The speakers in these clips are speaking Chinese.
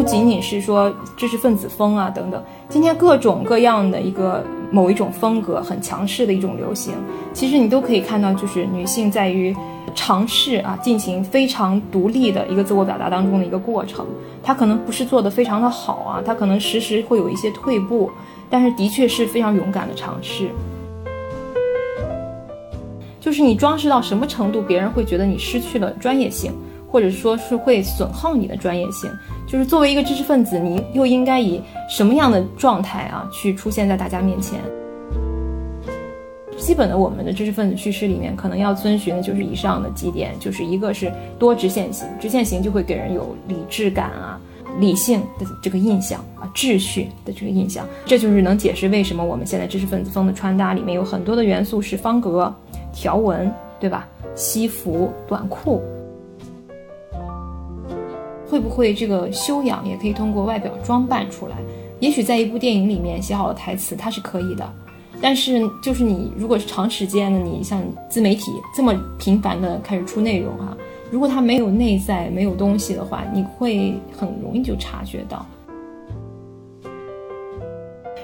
不仅仅是说知识分子风啊等等，今天各种各样的一个某一种风格很强势的一种流行，其实你都可以看到，就是女性在于尝试啊进行非常独立的一个自我表达当中的一个过程。她可能不是做的非常的好啊，她可能时时会有一些退步，但是的确是非常勇敢的尝试。就是你装饰到什么程度，别人会觉得你失去了专业性。或者说是会损耗你的专业性，就是作为一个知识分子，你又应该以什么样的状态啊去出现在大家面前？基本的我们的知识分子叙事里面，可能要遵循的就是以上的几点，就是一个是多直线型，直线型就会给人有理智感啊、理性的这个印象啊、秩序的这个印象，这就是能解释为什么我们现在知识分子风的穿搭里面有很多的元素是方格、条纹，对吧？西服、短裤。会不会这个修养也可以通过外表装扮出来？也许在一部电影里面写好了台词，它是可以的。但是就是你如果是长时间的，你像自媒体这么频繁的开始出内容哈，如果它没有内在、没有东西的话，你会很容易就察觉到。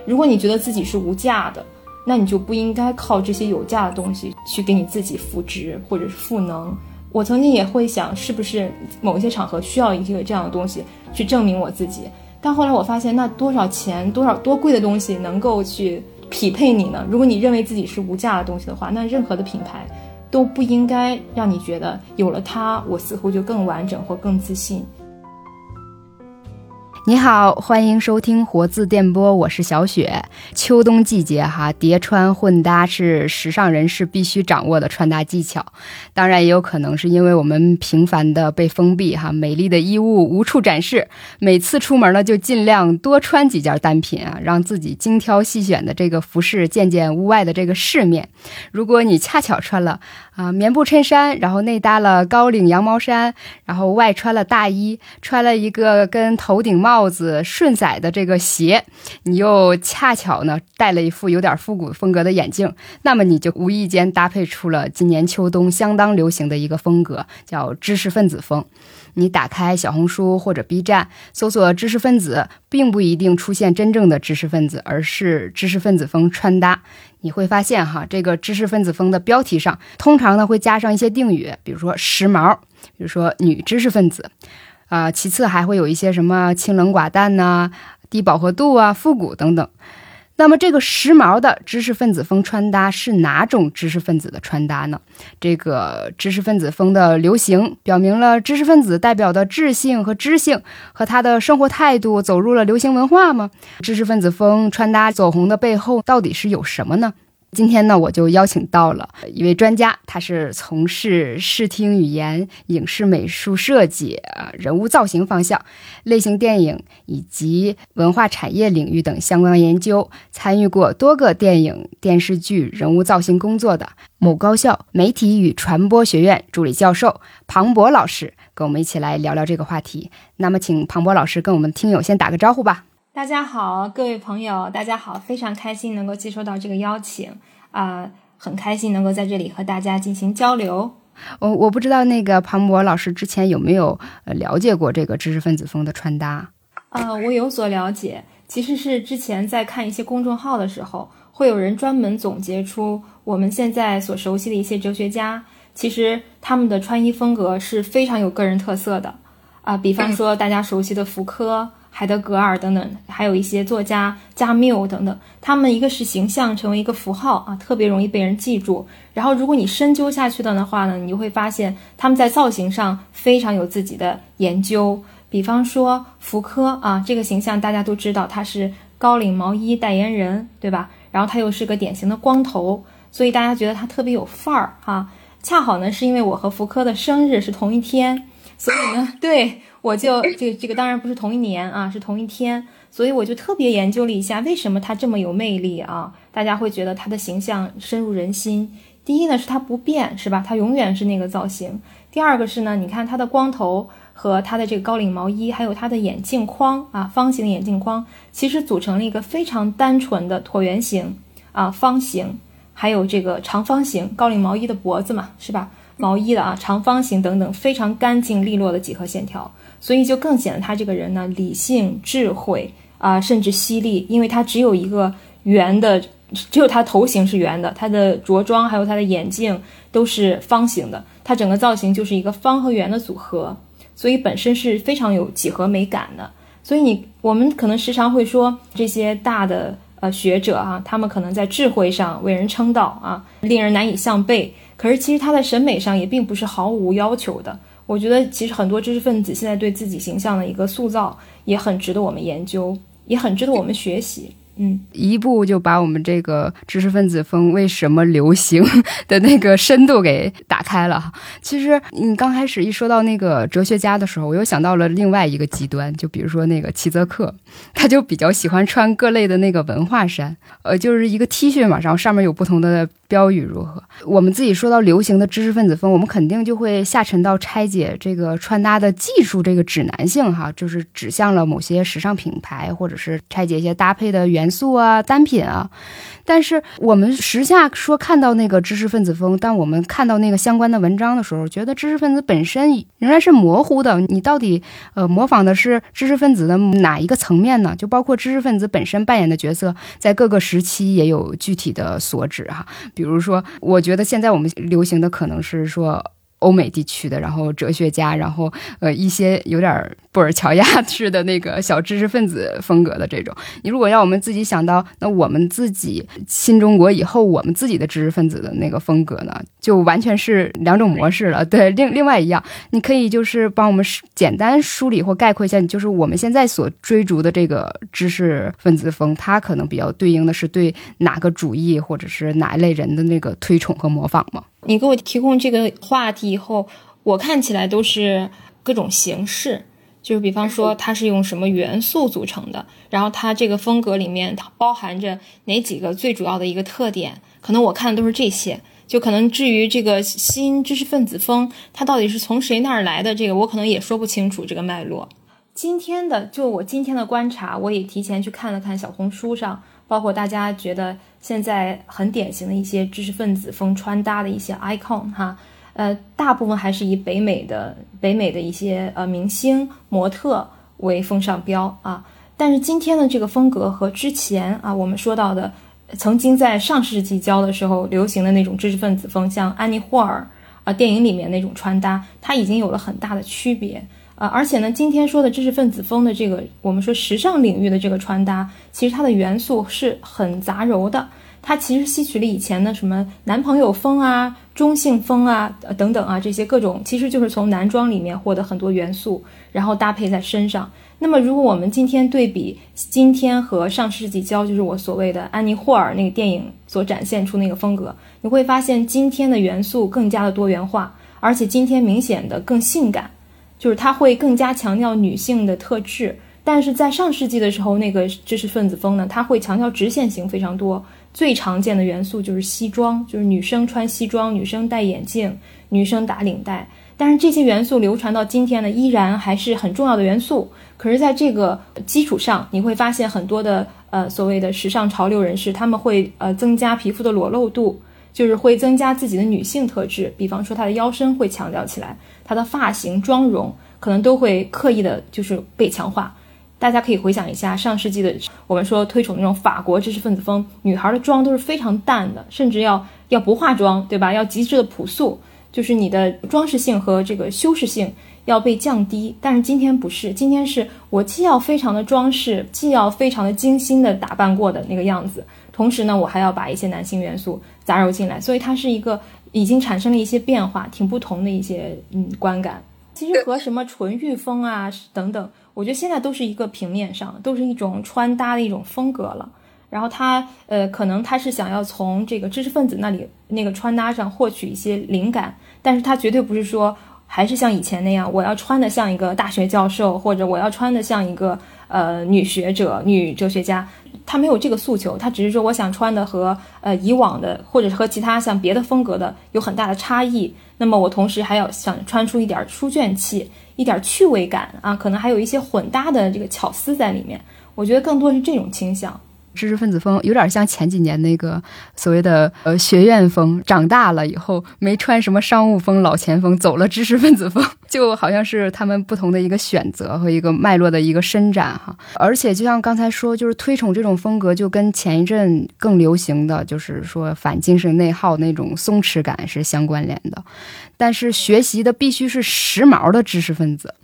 如果你觉得自己是无价的，那你就不应该靠这些有价的东西去给你自己赋值或者是赋能。我曾经也会想，是不是某一些场合需要一个这样的东西去证明我自己？但后来我发现，那多少钱、多少多贵的东西能够去匹配你呢？如果你认为自己是无价的东西的话，那任何的品牌都不应该让你觉得有了它，我似乎就更完整或更自信。你好，欢迎收听活字电波，我是小雪。秋冬季节哈，叠穿混搭是时尚人士必须掌握的穿搭技巧。当然，也有可能是因为我们频繁的被封闭哈，美丽的衣物无处展示，每次出门呢就尽量多穿几件单品啊，让自己精挑细选的这个服饰见见屋外的这个世面。如果你恰巧穿了啊棉布衬衫，然后内搭了高领羊毛衫，然后外穿了大衣，穿了一个跟头顶帽。帽子顺仔的这个鞋，你又恰巧呢戴了一副有点复古风格的眼镜，那么你就无意间搭配出了今年秋冬相当流行的一个风格，叫知识分子风。你打开小红书或者 B 站搜索知识分子，并不一定出现真正的知识分子，而是知识分子风穿搭。你会发现哈，这个知识分子风的标题上通常呢会加上一些定语，比如说时髦，比如说女知识分子。啊，其次还会有一些什么清冷寡淡呐、低饱和度啊、复古等等。那么这个时髦的知识分子风穿搭是哪种知识分子的穿搭呢？这个知识分子风的流行，表明了知识分子代表的智性和知性和他的生活态度走入了流行文化吗？知识分子风穿搭走红的背后到底是有什么呢？今天呢，我就邀请到了一位专家，他是从事视听语言、影视美术设计、呃人物造型方向、类型电影以及文化产业领域等相关研究，参与过多个电影、电视剧人物造型工作的某高校媒体与传播学院助理教授庞博老师，跟我们一起来聊聊这个话题。那么，请庞博老师跟我们听友先打个招呼吧。大家好，各位朋友，大家好，非常开心能够接收到这个邀请啊，很开心能够在这里和大家进行交流。我我不知道那个庞博老师之前有没有呃了解过这个知识分子风的穿搭？呃，我有所了解，其实是之前在看一些公众号的时候，会有人专门总结出我们现在所熟悉的一些哲学家，其实他们的穿衣风格是非常有个人特色的啊，比方说大家熟悉的福柯。海德格尔等等，还有一些作家加缪等等，他们一个是形象成为一个符号啊，特别容易被人记住。然后，如果你深究下去的话呢，你就会发现他们在造型上非常有自己的研究。比方说福柯啊，这个形象大家都知道，他是高领毛衣代言人，对吧？然后他又是个典型的光头，所以大家觉得他特别有范儿哈。恰好呢，是因为我和福柯的生日是同一天，所以呢，对。我就这这个当然不是同一年啊，是同一天，所以我就特别研究了一下，为什么他这么有魅力啊？大家会觉得他的形象深入人心。第一呢，是他不变，是吧？他永远是那个造型。第二个是呢，你看他的光头和他的这个高领毛衣，还有他的眼镜框啊，方形眼镜框，其实组成了一个非常单纯的椭圆形啊，方形，还有这个长方形高领毛衣的脖子嘛，是吧？毛衣的啊，长方形等等，非常干净利落的几何线条，所以就更显得他这个人呢理性、智慧啊，甚至犀利，因为他只有一个圆的，只有他头型是圆的，他的着装还有他的眼镜都是方形的，他整个造型就是一个方和圆的组合，所以本身是非常有几何美感的。所以你我们可能时常会说这些大的呃学者啊，他们可能在智慧上为人称道啊，令人难以相背。可是其实他在审美上也并不是毫无要求的。我觉得其实很多知识分子现在对自己形象的一个塑造也很值得我们研究，也很值得我们学习。嗯，一步就把我们这个知识分子风为什么流行的那个深度给打开了。其实你刚开始一说到那个哲学家的时候，我又想到了另外一个极端，就比如说那个齐泽克，他就比较喜欢穿各类的那个文化衫，呃，就是一个 T 恤嘛，然后上面有不同的。标语如何？我们自己说到流行的知识分子风，我们肯定就会下沉到拆解这个穿搭的技术这个指南性哈，就是指向了某些时尚品牌，或者是拆解一些搭配的原元素啊、单品啊。但是我们时下说看到那个知识分子风，当我们看到那个相关的文章的时候，觉得知识分子本身仍然是模糊的。你到底呃模仿的是知识分子的哪一个层面呢？就包括知识分子本身扮演的角色，在各个时期也有具体的所指哈。比如说，我觉得现在我们流行的可能是说。欧美地区的，然后哲学家，然后呃一些有点布尔乔亚式的那个小知识分子风格的这种。你如果让我们自己想到，那我们自己新中国以后我们自己的知识分子的那个风格呢，就完全是两种模式了。对，另另外一样，你可以就是帮我们简单梳理或概括一下，就是我们现在所追逐的这个知识分子风，它可能比较对应的是对哪个主义或者是哪一类人的那个推崇和模仿吗？你给我提供这个话题以后，我看起来都是各种形式，就是比方说它是用什么元素组成的，然后它这个风格里面它包含着哪几个最主要的一个特点，可能我看的都是这些。就可能至于这个新知识分子风，它到底是从谁那儿来的，这个我可能也说不清楚这个脉络。今天的就我今天的观察，我也提前去看了看小红书上。包括大家觉得现在很典型的一些知识分子风穿搭的一些 icon 哈，呃，大部分还是以北美的北美的一些呃明星模特为风尚标啊。但是今天的这个风格和之前啊我们说到的曾经在上世纪交的时候流行的那种知识分子风，像安妮霍尔啊电影里面那种穿搭，它已经有了很大的区别。呃，而且呢，今天说的知识分子风的这个，我们说时尚领域的这个穿搭，其实它的元素是很杂糅的。它其实吸取了以前的什么男朋友风啊、中性风啊、等等啊这些各种，其实就是从男装里面获得很多元素，然后搭配在身上。那么，如果我们今天对比今天和上世纪交，就是我所谓的安妮霍尔那个电影所展现出那个风格，你会发现今天的元素更加的多元化，而且今天明显的更性感。就是它会更加强调女性的特质，但是在上世纪的时候，那个知识分子风呢，它会强调直线型非常多。最常见的元素就是西装，就是女生穿西装，女生戴眼镜，女生打领带。但是这些元素流传到今天呢，依然还是很重要的元素。可是，在这个基础上，你会发现很多的呃所谓的时尚潮流人士，他们会呃增加皮肤的裸露度。就是会增加自己的女性特质，比方说她的腰身会强调起来，她的发型、妆容可能都会刻意的，就是被强化。大家可以回想一下上世纪的，我们说推崇那种法国知识分子风，女孩的妆都是非常淡的，甚至要要不化妆，对吧？要极致的朴素，就是你的装饰性和这个修饰性要被降低。但是今天不是，今天是我既要非常的装饰，既要非常的精心的打扮过的那个样子。同时呢，我还要把一些男性元素杂糅进来，所以它是一个已经产生了一些变化，挺不同的一些嗯观感。其实和什么纯欲风啊等等，我觉得现在都是一个平面上，都是一种穿搭的一种风格了。然后他呃，可能他是想要从这个知识分子那里那个穿搭上获取一些灵感，但是他绝对不是说还是像以前那样，我要穿的像一个大学教授，或者我要穿的像一个呃女学者、女哲学家。他没有这个诉求，他只是说我想穿的和呃以往的，或者是和其他像别的风格的有很大的差异。那么我同时还要想穿出一点书卷气，一点趣味感啊，可能还有一些混搭的这个巧思在里面。我觉得更多是这种倾向。知识分子风有点像前几年那个所谓的呃学院风，长大了以后没穿什么商务风、老钱风，走了知识分子风，就好像是他们不同的一个选择和一个脉络的一个伸展哈。而且就像刚才说，就是推崇这种风格，就跟前一阵更流行的就是说反精神内耗那种松弛感是相关联的。但是学习的必须是时髦的知识分子。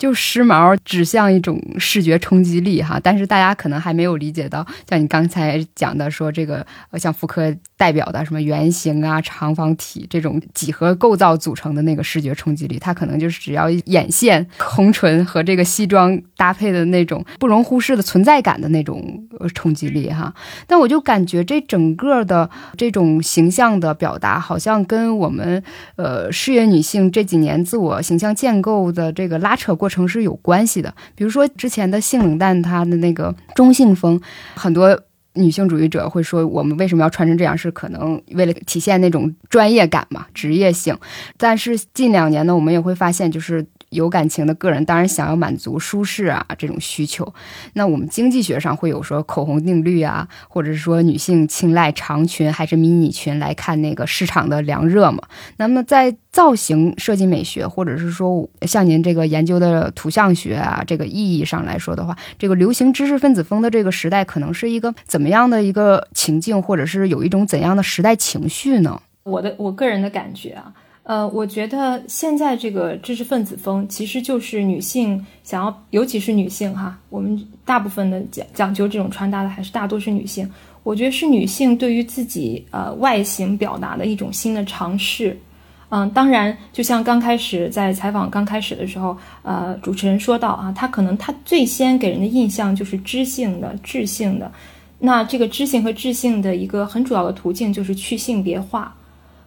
就时髦指向一种视觉冲击力哈，但是大家可能还没有理解到，像你刚才讲的说这个，像福柯代表的什么圆形啊、长方体这种几何构造组成的那个视觉冲击力，它可能就是只要眼线、红唇和这个西装搭配的那种不容忽视的存在感的那种冲击力哈。但我就感觉这整个的这种形象的表达，好像跟我们呃事业女性这几年自我形象建构的这个拉扯过。城市有关系的，比如说之前的性冷淡，它的那个中性风，很多女性主义者会说，我们为什么要穿成这样，是可能为了体现那种专业感嘛，职业性。但是近两年呢，我们也会发现，就是。有感情的个人当然想要满足舒适啊这种需求，那我们经济学上会有说口红定律啊，或者是说女性青睐长裙还是迷你裙来看那个市场的凉热嘛。那么在造型设计美学，或者是说像您这个研究的图像学啊这个意义上来说的话，这个流行知识分子风的这个时代可能是一个怎么样的一个情境，或者是有一种怎样的时代情绪呢？我的我个人的感觉啊。呃，我觉得现在这个知识分子风，其实就是女性想要，尤其是女性哈，我们大部分的讲讲究这种穿搭的，还是大多是女性。我觉得是女性对于自己呃外形表达的一种新的尝试。嗯，当然，就像刚开始在采访刚开始的时候，呃，主持人说到啊，她可能她最先给人的印象就是知性的、智性的。那这个知性和智性的一个很主要的途径就是去性别化。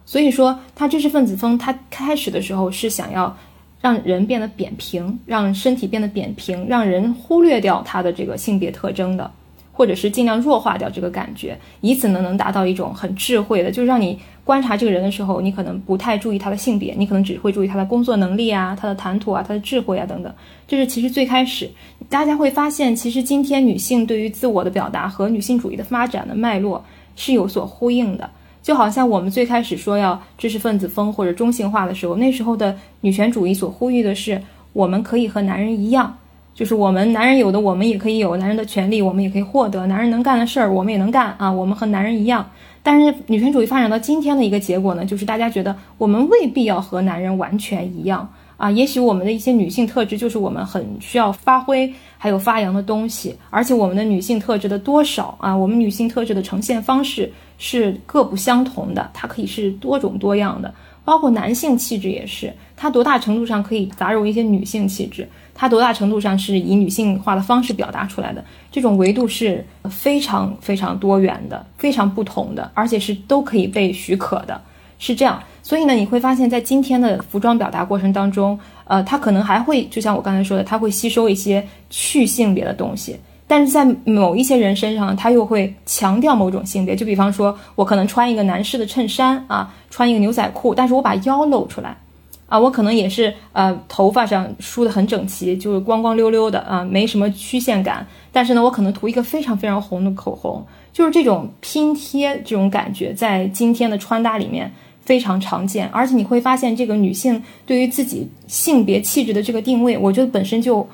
所以说，他知识分子风，他开始的时候是想要让人变得扁平，让身体变得扁平，让人忽略掉他的这个性别特征的，或者是尽量弱化掉这个感觉，以此呢能达到一种很智慧的，就是让你观察这个人的时候，你可能不太注意他的性别，你可能只会注意他的工作能力啊，他的谈吐啊，他的智慧啊等等。这是其实最开始，大家会发现，其实今天女性对于自我的表达和女性主义的发展的脉络是有所呼应的。就好像我们最开始说要知识分子风或者中性化的时候，那时候的女权主义所呼吁的是，我们可以和男人一样，就是我们男人有的我们也可以有，男人的权利我们也可以获得，男人能干的事儿我们也能干啊，我们和男人一样。但是女权主义发展到今天的一个结果呢，就是大家觉得我们未必要和男人完全一样啊，也许我们的一些女性特质就是我们很需要发挥还有发扬的东西，而且我们的女性特质的多少啊，我们女性特质的呈现方式。是各不相同的，它可以是多种多样的，包括男性气质也是，它多大程度上可以杂糅一些女性气质，它多大程度上是以女性化的方式表达出来的，这种维度是非常非常多元的，非常不同的，而且是都可以被许可的，是这样。所以呢，你会发现在今天的服装表达过程当中，呃，它可能还会就像我刚才说的，它会吸收一些去性别的东西。但是在某一些人身上，他又会强调某种性别，就比方说，我可能穿一个男士的衬衫啊，穿一个牛仔裤，但是我把腰露出来，啊，我可能也是呃，头发上梳得很整齐，就是光光溜溜的啊，没什么曲线感，但是呢，我可能涂一个非常非常红的口红，就是这种拼贴这种感觉，在今天的穿搭里面非常常见，而且你会发现，这个女性对于自己性别气质的这个定位，我觉得本身就。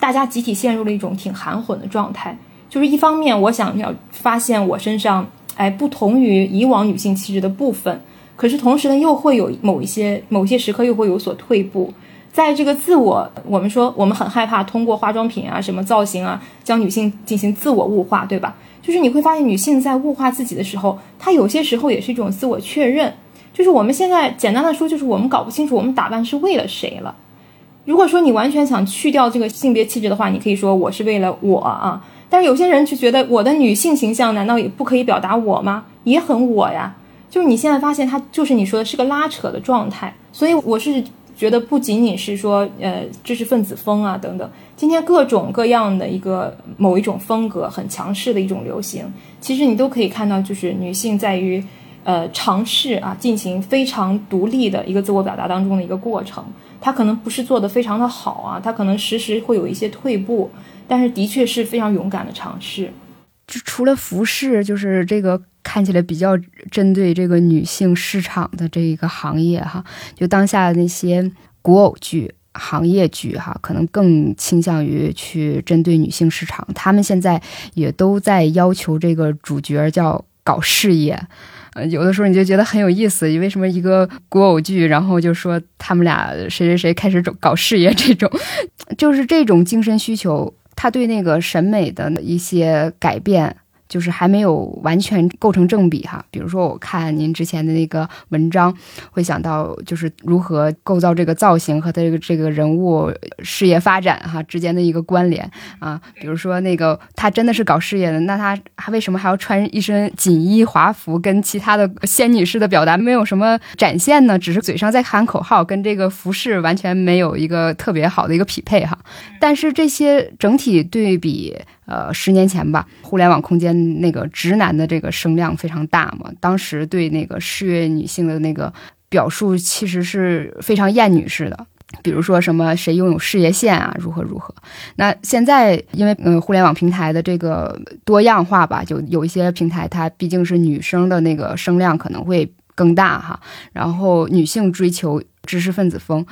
大家集体陷入了一种挺含混的状态，就是一方面我想要发现我身上哎不同于以往女性气质的部分，可是同时呢又会有某一些某些时刻又会有所退步，在这个自我，我们说我们很害怕通过化妆品啊什么造型啊将女性进行自我物化，对吧？就是你会发现女性在物化自己的时候，她有些时候也是一种自我确认，就是我们现在简单的说，就是我们搞不清楚我们打扮是为了谁了。如果说你完全想去掉这个性别气质的话，你可以说我是为了我啊。但是有些人就觉得我的女性形象难道也不可以表达我吗？也很我呀。就是你现在发现它就是你说的是个拉扯的状态。所以我是觉得不仅仅是说呃知识分子风啊等等，今天各种各样的一个某一种风格很强势的一种流行，其实你都可以看到，就是女性在于呃尝试啊进行非常独立的一个自我表达当中的一个过程。他可能不是做的非常的好啊，他可能时时会有一些退步，但是的确是非常勇敢的尝试。就除了服饰，就是这个看起来比较针对这个女性市场的这一个行业哈，就当下的那些古偶剧。行业剧哈，可能更倾向于去针对女性市场。他们现在也都在要求这个主角叫搞事业。有的时候你就觉得很有意思，为什么一个古偶剧，然后就说他们俩谁谁谁开始搞事业，这种 就是这种精神需求，他对那个审美的一些改变。就是还没有完全构成正比哈，比如说我看您之前的那个文章，会想到就是如何构造这个造型和他这个这个人物事业发展哈之间的一个关联啊，比如说那个他真的是搞事业的，那他还为什么还要穿一身锦衣华服，跟其他的仙女式的表达没有什么展现呢？只是嘴上在喊口号，跟这个服饰完全没有一个特别好的一个匹配哈。但是这些整体对比。呃，十年前吧，互联网空间那个直男的这个声量非常大嘛，当时对那个事业女性的那个表述其实是非常厌女式的，比如说什么谁拥有事业线啊，如何如何。那现在因为嗯互联网平台的这个多样化吧，就有一些平台它毕竟是女生的那个声量可能会更大哈，然后女性追求知识分子风，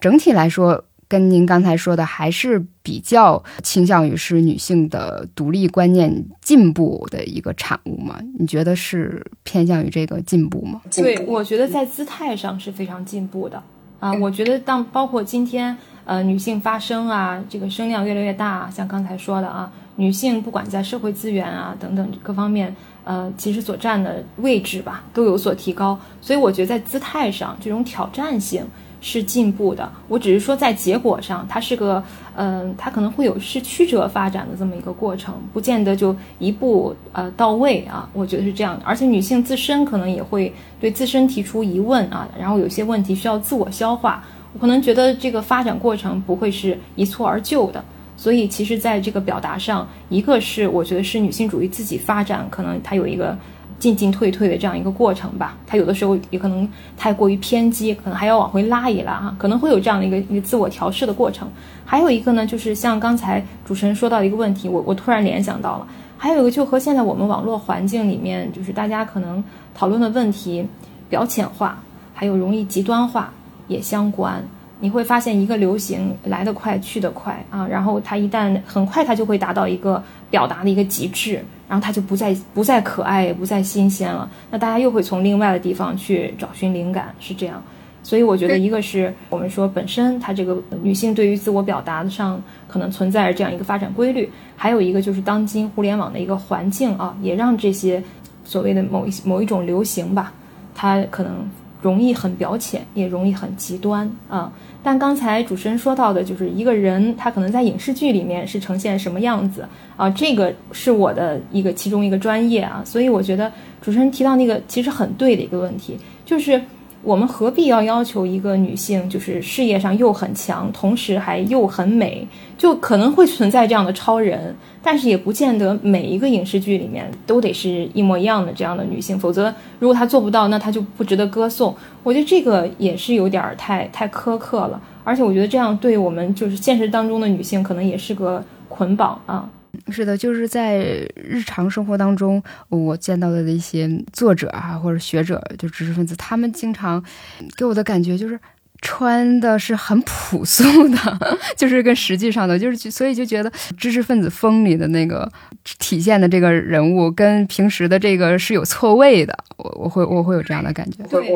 整体来说。跟您刚才说的还是比较倾向于是女性的独立观念进步的一个产物吗？你觉得是偏向于这个进步吗？对，我觉得在姿态上是非常进步的啊。我觉得当包括今天呃女性发声啊，这个声量越来越大，像刚才说的啊，女性不管在社会资源啊等等各方面，呃，其实所占的位置吧都有所提高。所以我觉得在姿态上这种挑战性。是进步的，我只是说在结果上，它是个，嗯，它可能会有是曲折发展的这么一个过程，不见得就一步呃到位啊，我觉得是这样的。而且女性自身可能也会对自身提出疑问啊，然后有些问题需要自我消化，我可能觉得这个发展过程不会是一蹴而就的。所以其实在这个表达上，一个是我觉得是女性主义自己发展，可能它有一个。进进退退的这样一个过程吧，它有的时候也可能太过于偏激，可能还要往回拉一拉哈，可能会有这样的一个一个自我调试的过程。还有一个呢，就是像刚才主持人说到一个问题，我我突然联想到了，还有一个就和现在我们网络环境里面，就是大家可能讨论的问题表浅化，还有容易极端化也相关。你会发现一个流行来得快去得快啊，然后它一旦很快，它就会达到一个表达的一个极致，然后它就不再不再可爱，也不再新鲜了。那大家又会从另外的地方去找寻灵感，是这样。所以我觉得，一个是我们说本身它这个女性对于自我表达上可能存在着这样一个发展规律，还有一个就是当今互联网的一个环境啊，也让这些所谓的某一某一种流行吧，它可能容易很表浅，也容易很极端啊。但刚才主持人说到的，就是一个人他可能在影视剧里面是呈现什么样子啊？这个是我的一个其中一个专业啊，所以我觉得主持人提到那个其实很对的一个问题，就是。我们何必要要求一个女性，就是事业上又很强，同时还又很美？就可能会存在这样的超人，但是也不见得每一个影视剧里面都得是一模一样的这样的女性。否则，如果她做不到，那她就不值得歌颂。我觉得这个也是有点太太苛刻了，而且我觉得这样对我们就是现实当中的女性，可能也是个捆绑啊。是的，就是在日常生活当中，我见到的一些作者啊，或者学者，就知识分子，他们经常给我的感觉就是穿的是很朴素的，就是跟实际上的，就是所以就觉得知识分子风里的那个体现的这个人物，跟平时的这个是有错位的。我我会我会有这样的感觉。对，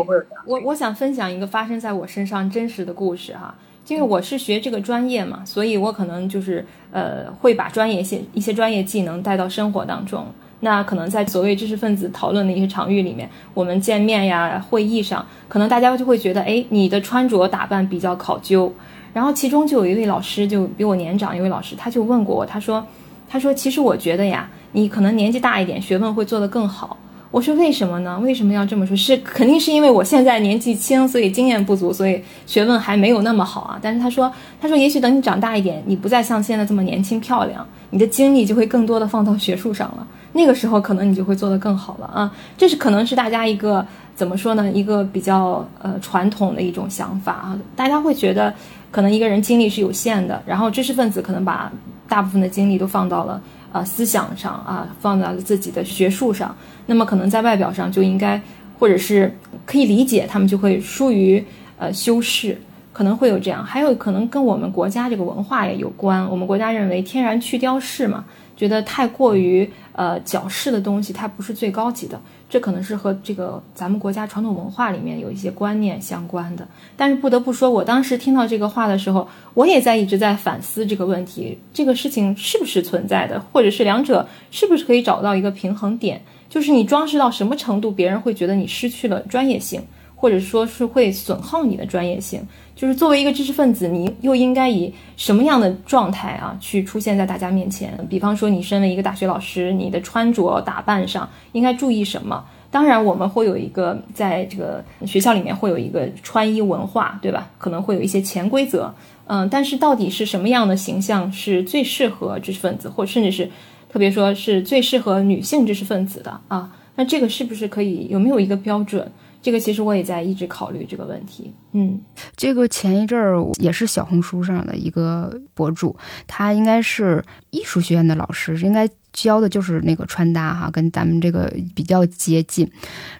我我想分享一个发生在我身上真实的故事哈。因为我是学这个专业嘛，所以我可能就是呃会把专业一些一些专业技能带到生活当中。那可能在所谓知识分子讨论的一些场域里面，我们见面呀、会议上，可能大家就会觉得，哎，你的穿着打扮比较考究。然后其中就有一位老师，就比我年长一位老师，他就问过我，他说，他说其实我觉得呀，你可能年纪大一点，学问会做得更好。我说为什么呢？为什么要这么说？是肯定是因为我现在年纪轻，所以经验不足，所以学问还没有那么好啊。但是他说，他说也许等你长大一点，你不再像现在这么年轻漂亮，你的精力就会更多的放到学术上了。那个时候可能你就会做得更好了啊。这是可能是大家一个怎么说呢？一个比较呃传统的一种想法啊。大家会觉得，可能一个人精力是有限的，然后知识分子可能把大部分的精力都放到了。啊思想上啊，放在了自己的学术上，那么可能在外表上就应该，或者是可以理解，他们就会疏于呃修饰，可能会有这样。还有可能跟我们国家这个文化也有关，我们国家认为天然去雕饰嘛。觉得太过于呃矫饰的东西，它不是最高级的，这可能是和这个咱们国家传统文化里面有一些观念相关的。但是不得不说，我当时听到这个话的时候，我也在一直在反思这个问题：这个事情是不是存在的，或者是两者是不是可以找到一个平衡点？就是你装饰到什么程度，别人会觉得你失去了专业性，或者说是会损耗你的专业性。就是作为一个知识分子，你又应该以什么样的状态啊去出现在大家面前？比方说，你身为一个大学老师，你的穿着打扮上应该注意什么？当然，我们会有一个在这个学校里面会有一个穿衣文化，对吧？可能会有一些潜规则，嗯，但是到底是什么样的形象是最适合知识分子，或甚至是特别说是最适合女性知识分子的啊？那这个是不是可以有没有一个标准？这个其实我也在一直考虑这个问题。嗯，这个前一阵儿也是小红书上的一个博主，他应该是艺术学院的老师，应该教的就是那个穿搭哈，跟咱们这个比较接近。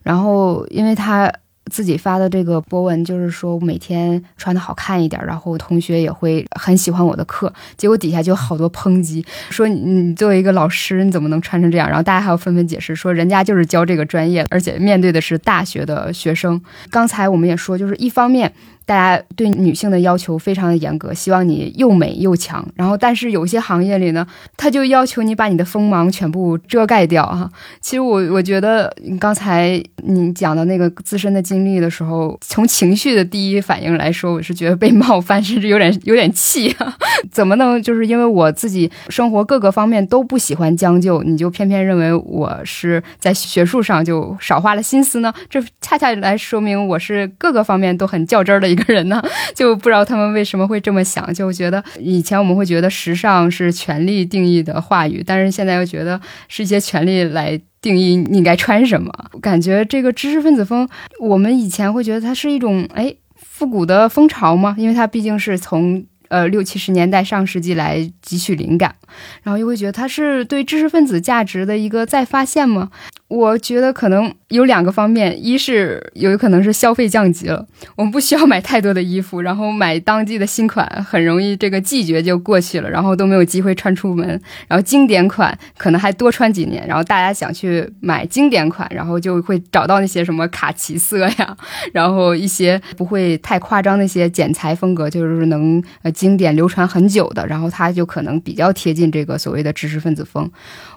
然后因为他。自己发的这个博文，就是说每天穿的好看一点，然后同学也会很喜欢我的课。结果底下就好多抨击，说你作为一个老师，你怎么能穿成这样？然后大家还要纷纷解释，说人家就是教这个专业，而且面对的是大学的学生。刚才我们也说，就是一方面。大家对女性的要求非常的严格，希望你又美又强。然后，但是有些行业里呢，他就要求你把你的锋芒全部遮盖掉哈。其实我我觉得，刚才你讲的那个自身的经历的时候，从情绪的第一反应来说，我是觉得被冒犯，甚至有点有点气。怎么能就是因为我自己生活各个方面都不喜欢将就，你就偏偏认为我是在学术上就少花了心思呢？这恰恰来说明我是各个方面都很较真儿的。个人呢，就不知道他们为什么会这么想，就觉得以前我们会觉得时尚是权力定义的话语，但是现在又觉得是一些权力来定义你应该穿什么。感觉这个知识分子风，我们以前会觉得它是一种哎复古的风潮吗？因为它毕竟是从呃六七十年代上世纪来汲取灵感，然后又会觉得它是对知识分子价值的一个再发现吗？我觉得可能有两个方面，一是有可能是消费降级了，我们不需要买太多的衣服，然后买当季的新款，很容易这个季节就过去了，然后都没有机会穿出门。然后经典款可能还多穿几年，然后大家想去买经典款，然后就会找到那些什么卡其色呀，然后一些不会太夸张那些剪裁风格，就是能呃经典流传很久的，然后它就可能比较贴近这个所谓的知识分子风。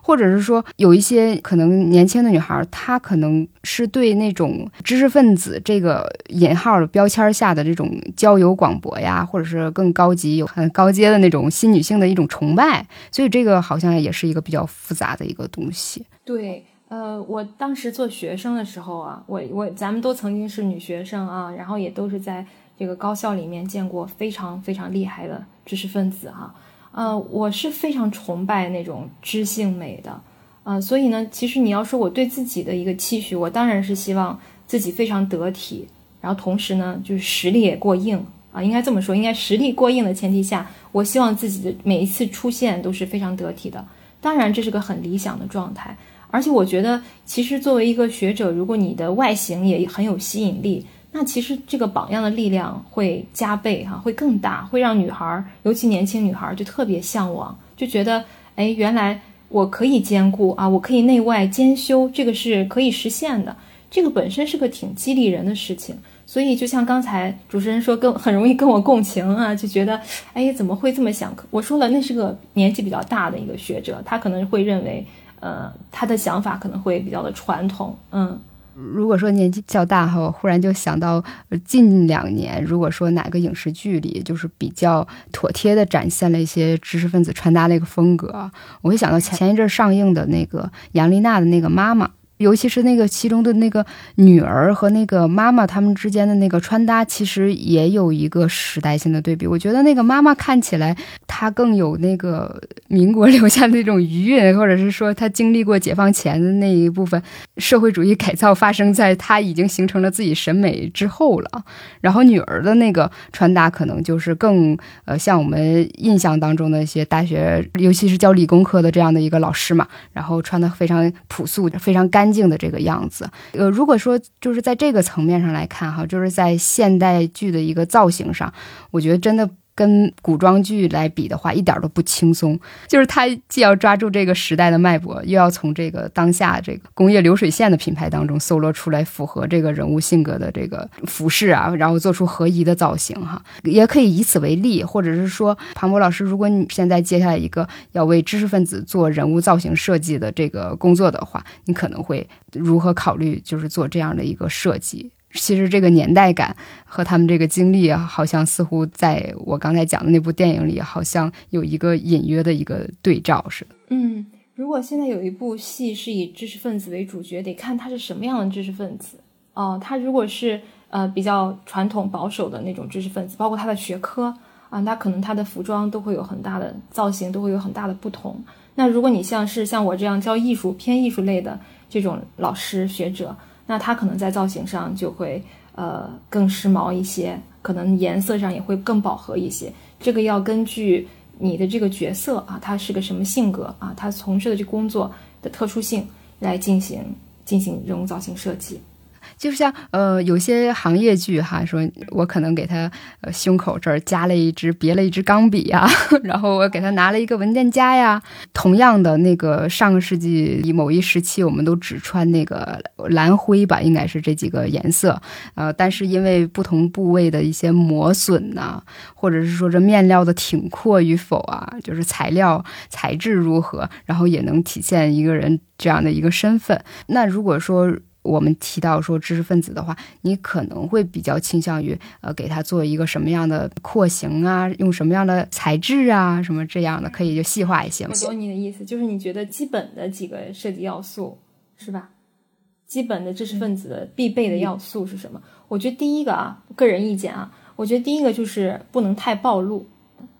或者是说，有一些可能年轻的女孩，她可能是对那种知识分子这个引号标签下的这种交友广博呀，或者是更高级、有很高阶的那种新女性的一种崇拜，所以这个好像也是一个比较复杂的一个东西。对，呃，我当时做学生的时候啊，我我咱们都曾经是女学生啊，然后也都是在这个高校里面见过非常非常厉害的知识分子哈。呃，我是非常崇拜那种知性美的，呃，所以呢，其实你要说我对自己的一个期许，我当然是希望自己非常得体，然后同时呢，就是实力也过硬啊，应该这么说，应该实力过硬的前提下，我希望自己的每一次出现都是非常得体的。当然，这是个很理想的状态，而且我觉得，其实作为一个学者，如果你的外形也很有吸引力。那其实这个榜样的力量会加倍哈，会更大，会让女孩，尤其年轻女孩就特别向往，就觉得，哎，原来我可以兼顾啊，我可以内外兼修，这个是可以实现的，这个本身是个挺激励人的事情。所以就像刚才主持人说，跟很容易跟我共情啊，就觉得，哎，怎么会这么想？我说了，那是个年纪比较大的一个学者，他可能会认为，呃，他的想法可能会比较的传统，嗯。如果说年纪较大哈，我忽然就想到近两年，如果说哪个影视剧里就是比较妥帖的展现了一些知识分子穿搭的一个风格，我会想到前前一阵上映的那个杨丽娜的那个妈妈。尤其是那个其中的那个女儿和那个妈妈，他们之间的那个穿搭，其实也有一个时代性的对比。我觉得那个妈妈看起来，她更有那个民国留下的那种余韵，或者是说她经历过解放前的那一部分社会主义改造发生在她已经形成了自己审美之后了。然后女儿的那个穿搭，可能就是更呃像我们印象当中的一些大学，尤其是教理工科的这样的一个老师嘛，然后穿的非常朴素，非常干。安静的这个样子，呃，如果说就是在这个层面上来看哈，就是在现代剧的一个造型上，我觉得真的。跟古装剧来比的话，一点都不轻松。就是他既要抓住这个时代的脉搏，又要从这个当下这个工业流水线的品牌当中搜罗出来符合这个人物性格的这个服饰啊，然后做出合宜的造型哈。也可以以此为例，或者是说，庞博老师，如果你现在接下来一个要为知识分子做人物造型设计的这个工作的话，你可能会如何考虑，就是做这样的一个设计？其实这个年代感和他们这个经历，好像似乎在我刚才讲的那部电影里，好像有一个隐约的一个对照似的。嗯，如果现在有一部戏是以知识分子为主角，得看他是什么样的知识分子哦。他如果是呃比较传统保守的那种知识分子，包括他的学科啊，那可能他的服装都会有很大的造型，都会有很大的不同。那如果你像是像我这样教艺术偏艺术类的这种老师学者。那它可能在造型上就会呃更时髦一些，可能颜色上也会更饱和一些。这个要根据你的这个角色啊，他是个什么性格啊，他从事的这工作的特殊性来进行进行人物造型设计。就像呃，有些行业剧哈，说我可能给他呃胸口这儿加了一支别了一支钢笔呀，然后我给他拿了一个文件夹呀。同样的那个上个世纪某一时期，我们都只穿那个蓝灰吧，应该是这几个颜色。呃，但是因为不同部位的一些磨损呐，或者是说这面料的挺阔与否啊，就是材料材质如何，然后也能体现一个人这样的一个身份。那如果说，我们提到说知识分子的话，你可能会比较倾向于呃给他做一个什么样的廓形啊，用什么样的材质啊，什么这样的可以就细化一些？我懂你的意思，就是你觉得基本的几个设计要素是吧？基本的知识分子必备的要素是什么？我觉得第一个啊，个人意见啊，我觉得第一个就是不能太暴露，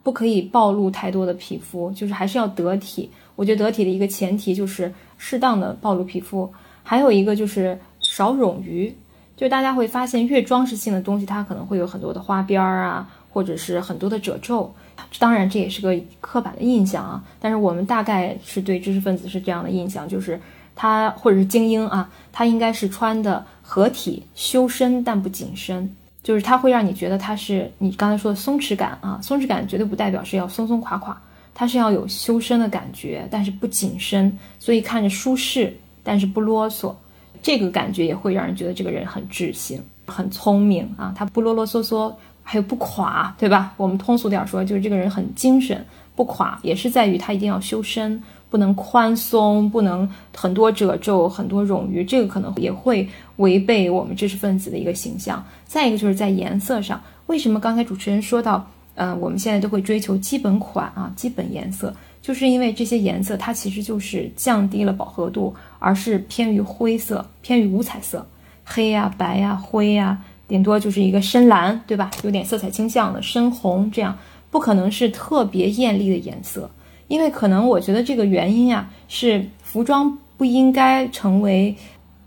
不可以暴露太多的皮肤，就是还是要得体。我觉得得体的一个前提就是适当的暴露皮肤。还有一个就是少冗余，就大家会发现越装饰性的东西，它可能会有很多的花边儿啊，或者是很多的褶皱。当然这也是个刻板的印象啊，但是我们大概是对知识分子是这样的印象，就是他或者是精英啊，他应该是穿的合体修身但不紧身，就是他会让你觉得他是你刚才说的松弛感啊，松弛感绝对不代表是要松松垮垮，它是要有修身的感觉，但是不紧身，所以看着舒适。但是不啰嗦，这个感觉也会让人觉得这个人很智性、很聪明啊。他不啰啰嗦嗦，还有不垮，对吧？我们通俗点说，就是这个人很精神，不垮，也是在于他一定要修身，不能宽松，不能很多褶皱、很多冗余，这个可能也会违背我们知识分子的一个形象。再一个就是在颜色上，为什么刚才主持人说到，嗯，我们现在都会追求基本款啊，基本颜色。就是因为这些颜色，它其实就是降低了饱和度，而是偏于灰色，偏于五彩色，黑呀、白呀、灰呀，顶多就是一个深蓝，对吧？有点色彩倾向的深红，这样不可能是特别艳丽的颜色。因为可能我觉得这个原因呀，是服装不应该成为，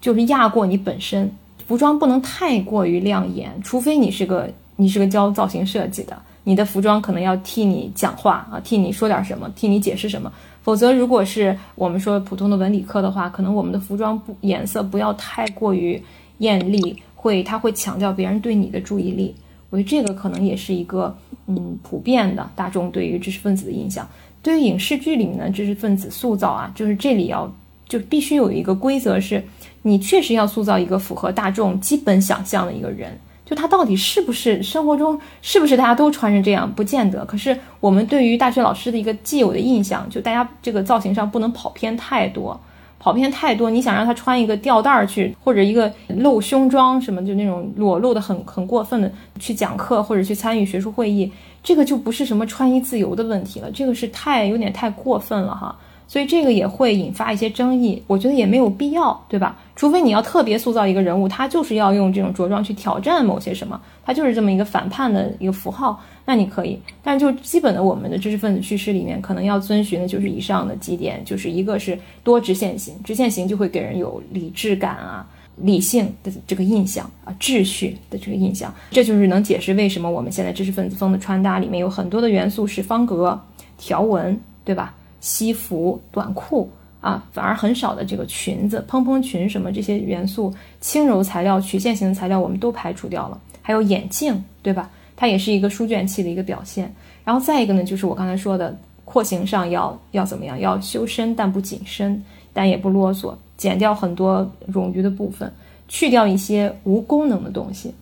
就是压过你本身，服装不能太过于亮眼，除非你是个你是个教造型设计的。你的服装可能要替你讲话啊，替你说点什么，替你解释什么。否则，如果是我们说普通的文理科的话，可能我们的服装不颜色不要太过于艳丽，会它会强调别人对你的注意力。我觉得这个可能也是一个嗯普遍的大众对于知识分子的印象。对于影视剧里面的知识分子塑造啊，就是这里要就必须有一个规则，是你确实要塑造一个符合大众基本想象的一个人。就他到底是不是生活中是不是大家都穿成这样，不见得。可是我们对于大学老师的一个既有的印象，就大家这个造型上不能跑偏太多，跑偏太多，你想让他穿一个吊带儿去，或者一个露胸装什么，就那种裸露的很很过分的去讲课或者去参与学术会议，这个就不是什么穿衣自由的问题了，这个是太有点太过分了哈。所以这个也会引发一些争议。我觉得也没有必要，对吧？除非你要特别塑造一个人物，他就是要用这种着装去挑战某些什么，他就是这么一个反叛的一个符号，那你可以。但就基本的我们的知识分子叙事里面，可能要遵循的就是以上的几点，就是一个是多直线型，直线型就会给人有理智感啊。理性的这个印象啊，秩序的这个印象，这就是能解释为什么我们现在知识分子风的穿搭里面有很多的元素是方格、条纹，对吧？西服、短裤啊，反而很少的这个裙子、蓬蓬裙什么这些元素，轻柔材料、曲线型的材料我们都排除掉了。还有眼镜，对吧？它也是一个书卷气的一个表现。然后再一个呢，就是我刚才说的廓形上要要怎么样？要修身但不紧身，但也不啰嗦。减掉很多冗余的部分，去掉一些无功能的东西。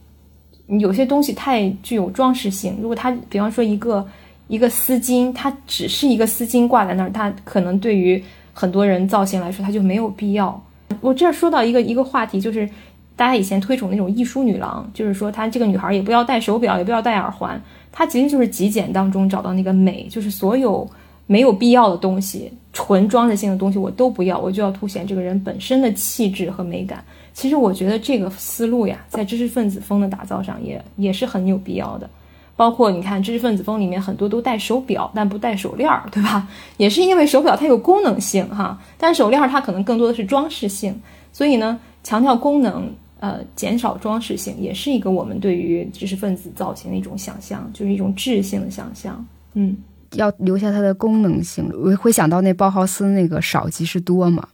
有些东西太具有装饰性，如果它，比方说一个一个丝巾，它只是一个丝巾挂在那儿，它可能对于很多人造型来说，它就没有必要。我这儿说到一个一个话题，就是大家以前推崇那种艺术女郎，就是说她这个女孩也不要戴手表，也不要戴耳环，她其实就是极简当中找到那个美，就是所有。没有必要的东西，纯装饰性的东西我都不要，我就要凸显这个人本身的气质和美感。其实我觉得这个思路呀，在知识分子风的打造上也也是很有必要的。包括你看，知识分子风里面很多都戴手表，但不戴手链儿，对吧？也是因为手表它有功能性哈，但手链儿它可能更多的是装饰性。所以呢，强调功能，呃，减少装饰性，也是一个我们对于知识分子造型的一种想象，就是一种质性的想象。嗯。要留下它的功能性，我会想到那包豪斯那个少即是多嘛，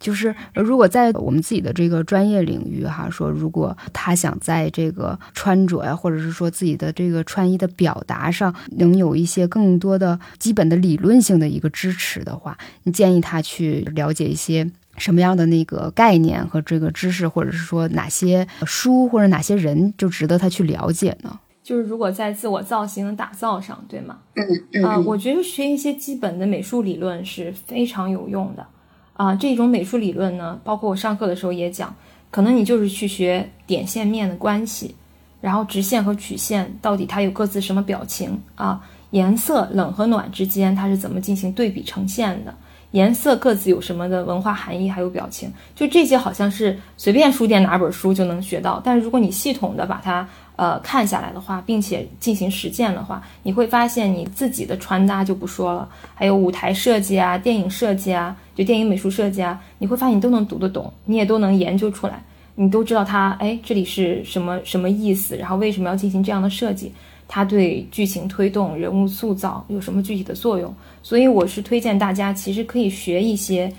就是如果在我们自己的这个专业领域哈，说如果他想在这个穿着呀，或者是说自己的这个穿衣的表达上，能有一些更多的基本的理论性的一个支持的话，你建议他去了解一些什么样的那个概念和这个知识，或者是说哪些书或者哪些人就值得他去了解呢？就是如果在自我造型的打造上，对吗？嗯嗯啊，我觉得学一些基本的美术理论是非常有用的啊。这种美术理论呢，包括我上课的时候也讲，可能你就是去学点线面的关系，然后直线和曲线到底它有各自什么表情啊？颜色冷和暖之间它是怎么进行对比呈现的？颜色各自有什么的文化含义还有表情？就这些好像是随便书店拿本书就能学到，但是如果你系统的把它。呃，看下来的话，并且进行实践的话，你会发现你自己的穿搭就不说了，还有舞台设计啊、电影设计啊、就电影美术设计啊，你会发现你都能读得懂，你也都能研究出来，你都知道它，哎，这里是什么什么意思，然后为什么要进行这样的设计，它对剧情推动、人物塑造有什么具体的作用？所以我是推荐大家，其实可以学一些，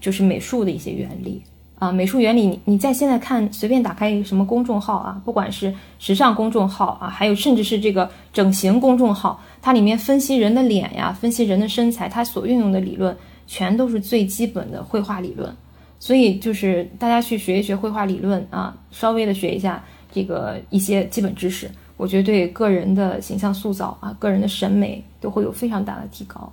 就是美术的一些原理。啊，美术原理，你你在现在看，随便打开一个什么公众号啊，不管是时尚公众号啊，还有甚至是这个整形公众号，它里面分析人的脸呀，分析人的身材，它所运用的理论全都是最基本的绘画理论。所以就是大家去学一学绘画理论啊，稍微的学一下这个一些基本知识，我觉得对个人的形象塑造啊，个人的审美都会有非常大的提高。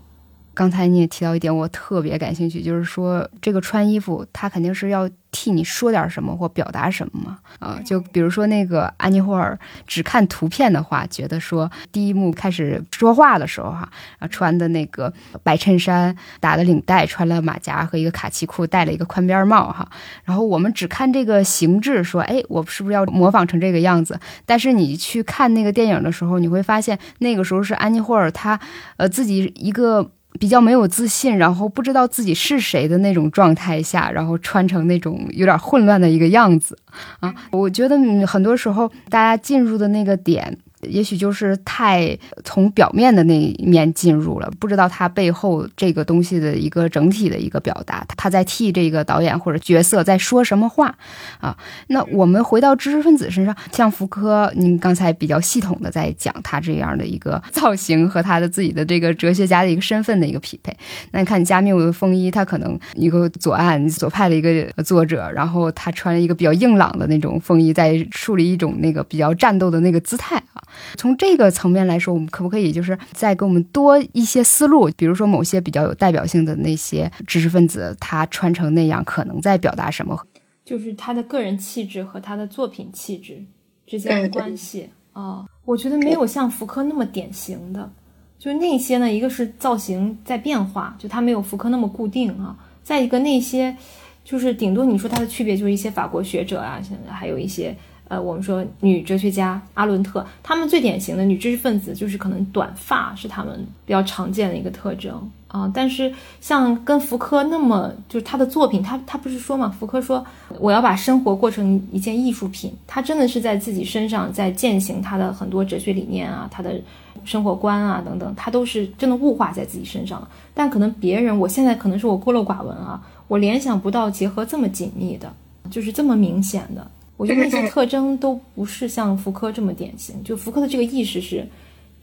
刚才你也提到一点，我特别感兴趣，就是说这个穿衣服，他肯定是要替你说点什么或表达什么嘛？啊，就比如说那个安妮霍尔，只看图片的话，觉得说第一幕开始说话的时候哈，啊穿的那个白衬衫，打了领带，穿了马甲和一个卡其裤，戴了一个宽边帽哈，然后我们只看这个形制，说哎，我是不是要模仿成这个样子？但是你去看那个电影的时候，你会发现那个时候是安妮霍尔她呃自己一个。比较没有自信，然后不知道自己是谁的那种状态下，然后穿成那种有点混乱的一个样子啊，我觉得很多时候大家进入的那个点。也许就是太从表面的那一面进入了，不知道他背后这个东西的一个整体的一个表达，他在替这个导演或者角色在说什么话啊？那我们回到知识分子身上，像福柯，您刚才比较系统的在讲他这样的一个造型和他的自己的这个哲学家的一个身份的一个匹配。那你看加缪的风衣，他可能一个左岸左派的一个作者，然后他穿了一个比较硬朗的那种风衣，在树立一种那个比较战斗的那个姿态啊。从这个层面来说，我们可不可以就是再给我们多一些思路？比如说某些比较有代表性的那些知识分子，他穿成那样，可能在表达什么？就是他的个人气质和他的作品气质之间的关系啊。我觉得没有像福柯那么典型的，就那些呢，一个是造型在变化，就他没有福柯那么固定啊。再一个那些，就是顶多你说它的区别就是一些法国学者啊，现在还有一些。呃，我们说女哲学家阿伦特，她们最典型的女知识分子就是可能短发是她们比较常见的一个特征啊。但是像跟福柯那么，就是他的作品，他他不是说嘛？福柯说我要把生活过成一件艺术品，他真的是在自己身上在践行他的很多哲学理念啊，他的生活观啊等等，他都是真的物化在自己身上了。但可能别人，我现在可能是我孤陋寡闻啊，我联想不到结合这么紧密的，就是这么明显的。我觉得那些特征都不是像福柯这么典型。就福柯的这个意识是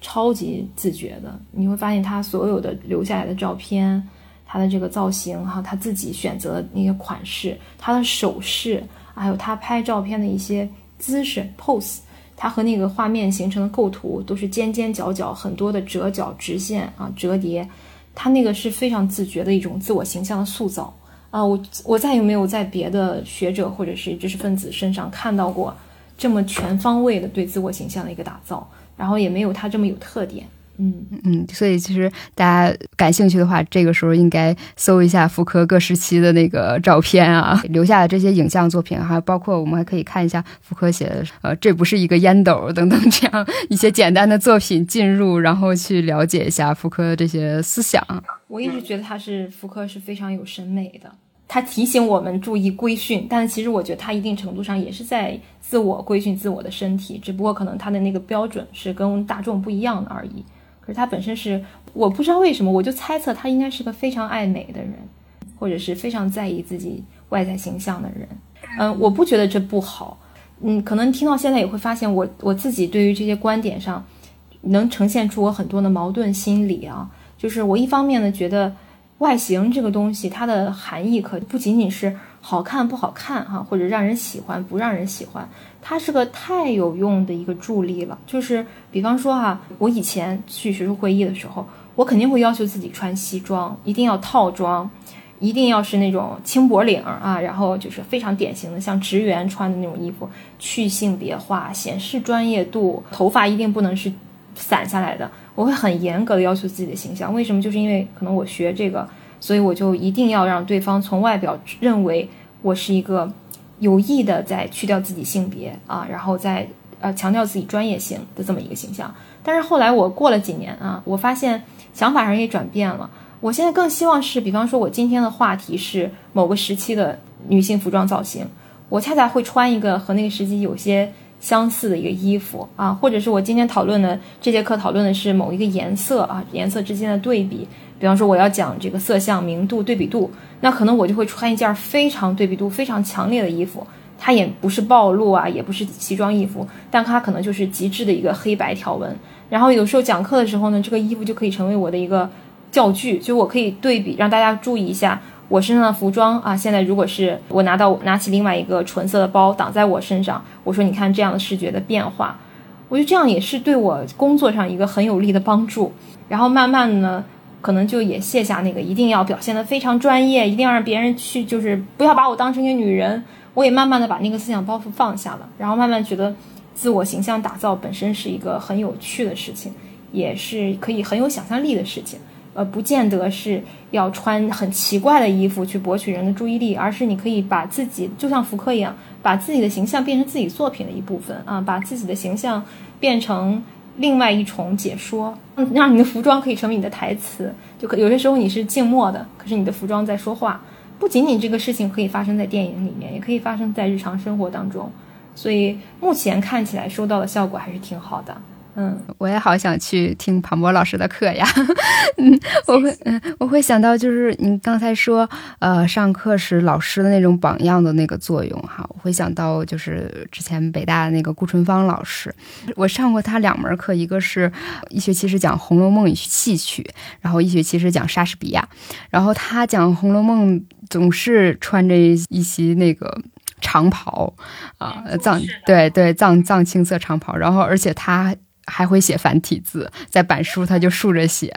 超级自觉的，你会发现他所有的留下来的照片，他的这个造型哈，他自己选择的那些款式，他的手势，还有他拍照片的一些姿势 pose，他和那个画面形成的构图都是尖尖角角，很多的折角、直线啊、折叠，他那个是非常自觉的一种自我形象的塑造。啊，我我再也没有在别的学者或者是知识分子身上看到过这么全方位的对自我形象的一个打造，然后也没有他这么有特点。嗯嗯，所以其实大家感兴趣的话，这个时候应该搜一下福柯各时期的那个照片啊，留下的这些影像作品，还包括我们还可以看一下福柯写的呃，这不是一个烟斗等等这样一些简单的作品进入，然后去了解一下福柯的这些思想。我一直觉得他是福柯是非常有审美的，他提醒我们注意规训，但是其实我觉得他一定程度上也是在自我规训自我的身体，只不过可能他的那个标准是跟大众不一样的而已。可是他本身是，我不知道为什么，我就猜测他应该是个非常爱美的人，或者是非常在意自己外在形象的人。嗯，我不觉得这不好。嗯，可能听到现在也会发现，我我自己对于这些观点上，能呈现出我很多的矛盾心理啊。就是我一方面呢，觉得外形这个东西，它的含义可不仅仅是好看不好看哈，或者让人喜欢不让人喜欢。它是个太有用的一个助力了，就是比方说哈，我以前去学术会议的时候，我肯定会要求自己穿西装，一定要套装，一定要是那种轻薄领啊，然后就是非常典型的像职员穿的那种衣服，去性别化，显示专业度，头发一定不能是散下来的，我会很严格的要求自己的形象。为什么？就是因为可能我学这个，所以我就一定要让对方从外表认为我是一个。有意的在去掉自己性别啊，然后再呃强调自己专业性的这么一个形象。但是后来我过了几年啊，我发现想法上也转变了。我现在更希望是，比方说我今天的话题是某个时期的女性服装造型，我恰恰会穿一个和那个时期有些相似的一个衣服啊，或者是我今天讨论的这节课讨论的是某一个颜色啊，颜色之间的对比。比方说我要讲这个色相明度对比度，那可能我就会穿一件非常对比度非常强烈的衣服，它也不是暴露啊，也不是奇装异服，但它可能就是极致的一个黑白条纹。然后有时候讲课的时候呢，这个衣服就可以成为我的一个教具，就我可以对比，让大家注意一下我身上的服装啊。现在如果是我拿到拿起另外一个纯色的包挡在我身上，我说你看这样的视觉的变化，我觉得这样也是对我工作上一个很有力的帮助。然后慢慢呢。可能就也卸下那个一定要表现的非常专业，一定要让别人去就是不要把我当成一个女人。我也慢慢的把那个思想包袱放下了，然后慢慢觉得自我形象打造本身是一个很有趣的事情，也是可以很有想象力的事情。呃，不见得是要穿很奇怪的衣服去博取人的注意力，而是你可以把自己就像福柯一样，把自己的形象变成自己作品的一部分啊，把自己的形象变成。另外一重解说，让你的服装可以成为你的台词，就可有些时候你是静默的，可是你的服装在说话。不仅仅这个事情可以发生在电影里面，也可以发生在日常生活当中。所以目前看起来收到的效果还是挺好的。嗯，我也好想去听庞博老师的课呀。嗯，我会，嗯，我会想到就是你刚才说，呃，上课时老师的那种榜样的那个作用哈。我会想到就是之前北大的那个顾春芳老师，我上过他两门课，一个是一学期是讲《红楼梦》与戏曲，然后一学期是讲莎士比亚。然后他讲《红楼梦》总是穿着一袭那个长袍啊，藏对对藏藏青色长袍，然后而且他。还会写繁体字，在板书他就竖着写，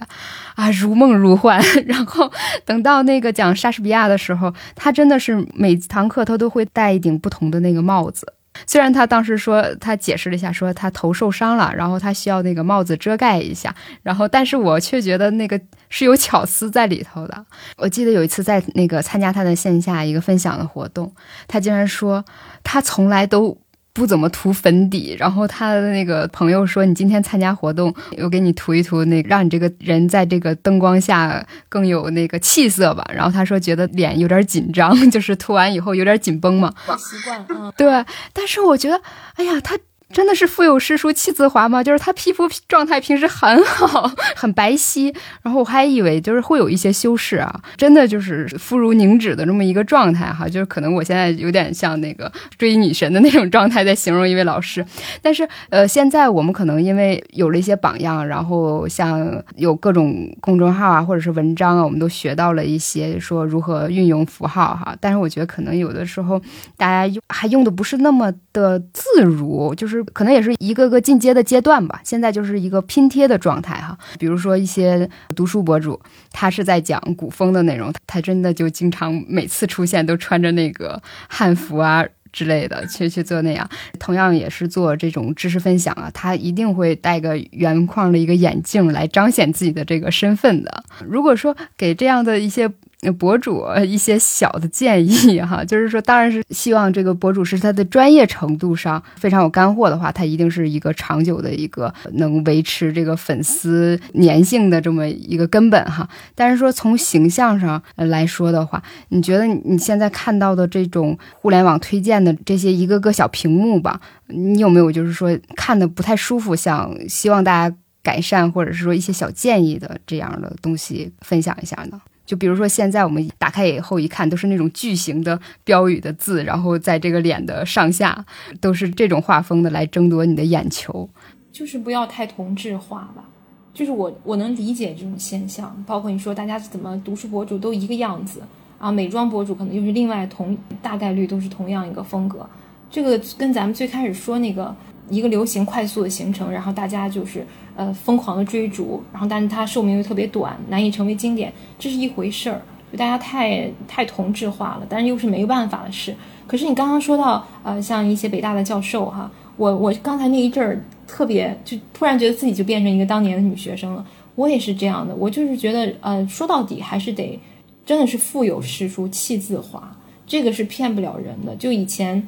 啊，如梦如幻。然后等到那个讲莎士比亚的时候，他真的是每堂课他都会戴一顶不同的那个帽子虽然他当时说他解释了一下，说他头受伤了，然后他需要那个帽子遮盖一下，然后但是我却觉得那个是有巧思在里头的。我记得有一次在那个参加他的线下一个分享的活动，他竟然说他从来都。不怎么涂粉底，然后他的那个朋友说：“你今天参加活动，我给你涂一涂，那让你这个人在这个灯光下更有那个气色吧。”然后他说觉得脸有点紧张，就是涂完以后有点紧绷嘛。习惯，嗯，对。但是我觉得，哎呀，他。真的是腹有诗书气自华吗？就是他皮肤状态平时很好，很白皙，然后我还以为就是会有一些修饰啊，真的就是肤如凝脂的这么一个状态哈，就是可能我现在有点像那个追女神的那种状态在形容一位老师，但是呃，现在我们可能因为有了一些榜样，然后像有各种公众号啊或者是文章啊，我们都学到了一些说如何运用符号哈，但是我觉得可能有的时候大家用还用的不是那么的自如，就是。可能也是一个个进阶的阶段吧。现在就是一个拼贴的状态哈。比如说一些读书博主，他是在讲古风的内容，他真的就经常每次出现都穿着那个汉服啊之类的去去做那样。同样也是做这种知识分享啊，他一定会戴个圆框的一个眼镜来彰显自己的这个身份的。如果说给这样的一些。那博主一些小的建议哈，就是说，当然是希望这个博主是他的专业程度上非常有干货的话，他一定是一个长久的一个能维持这个粉丝粘性的这么一个根本哈。但是说从形象上来说的话，你觉得你现在看到的这种互联网推荐的这些一个个小屏幕吧，你有没有就是说看的不太舒服，想希望大家改善或者是说一些小建议的这样的东西分享一下呢？就比如说，现在我们打开以后一看，都是那种巨型的标语的字，然后在这个脸的上下都是这种画风的来争夺你的眼球。就是不要太同质化吧。就是我我能理解这种现象，包括你说大家怎么读书博主都一个样子啊，美妆博主可能又是另外同大概率都是同样一个风格。这个跟咱们最开始说那个一个流行快速的形成，然后大家就是。呃，疯狂的追逐，然后但是它寿命又特别短，难以成为经典，这是一回事儿。就大家太太同质化了，但是又是没有办法的事。可是你刚刚说到，呃，像一些北大的教授哈，我我刚才那一阵儿特别就突然觉得自己就变成一个当年的女学生了。我也是这样的，我就是觉得，呃，说到底还是得真的是腹有诗书气自华，这个是骗不了人的。就以前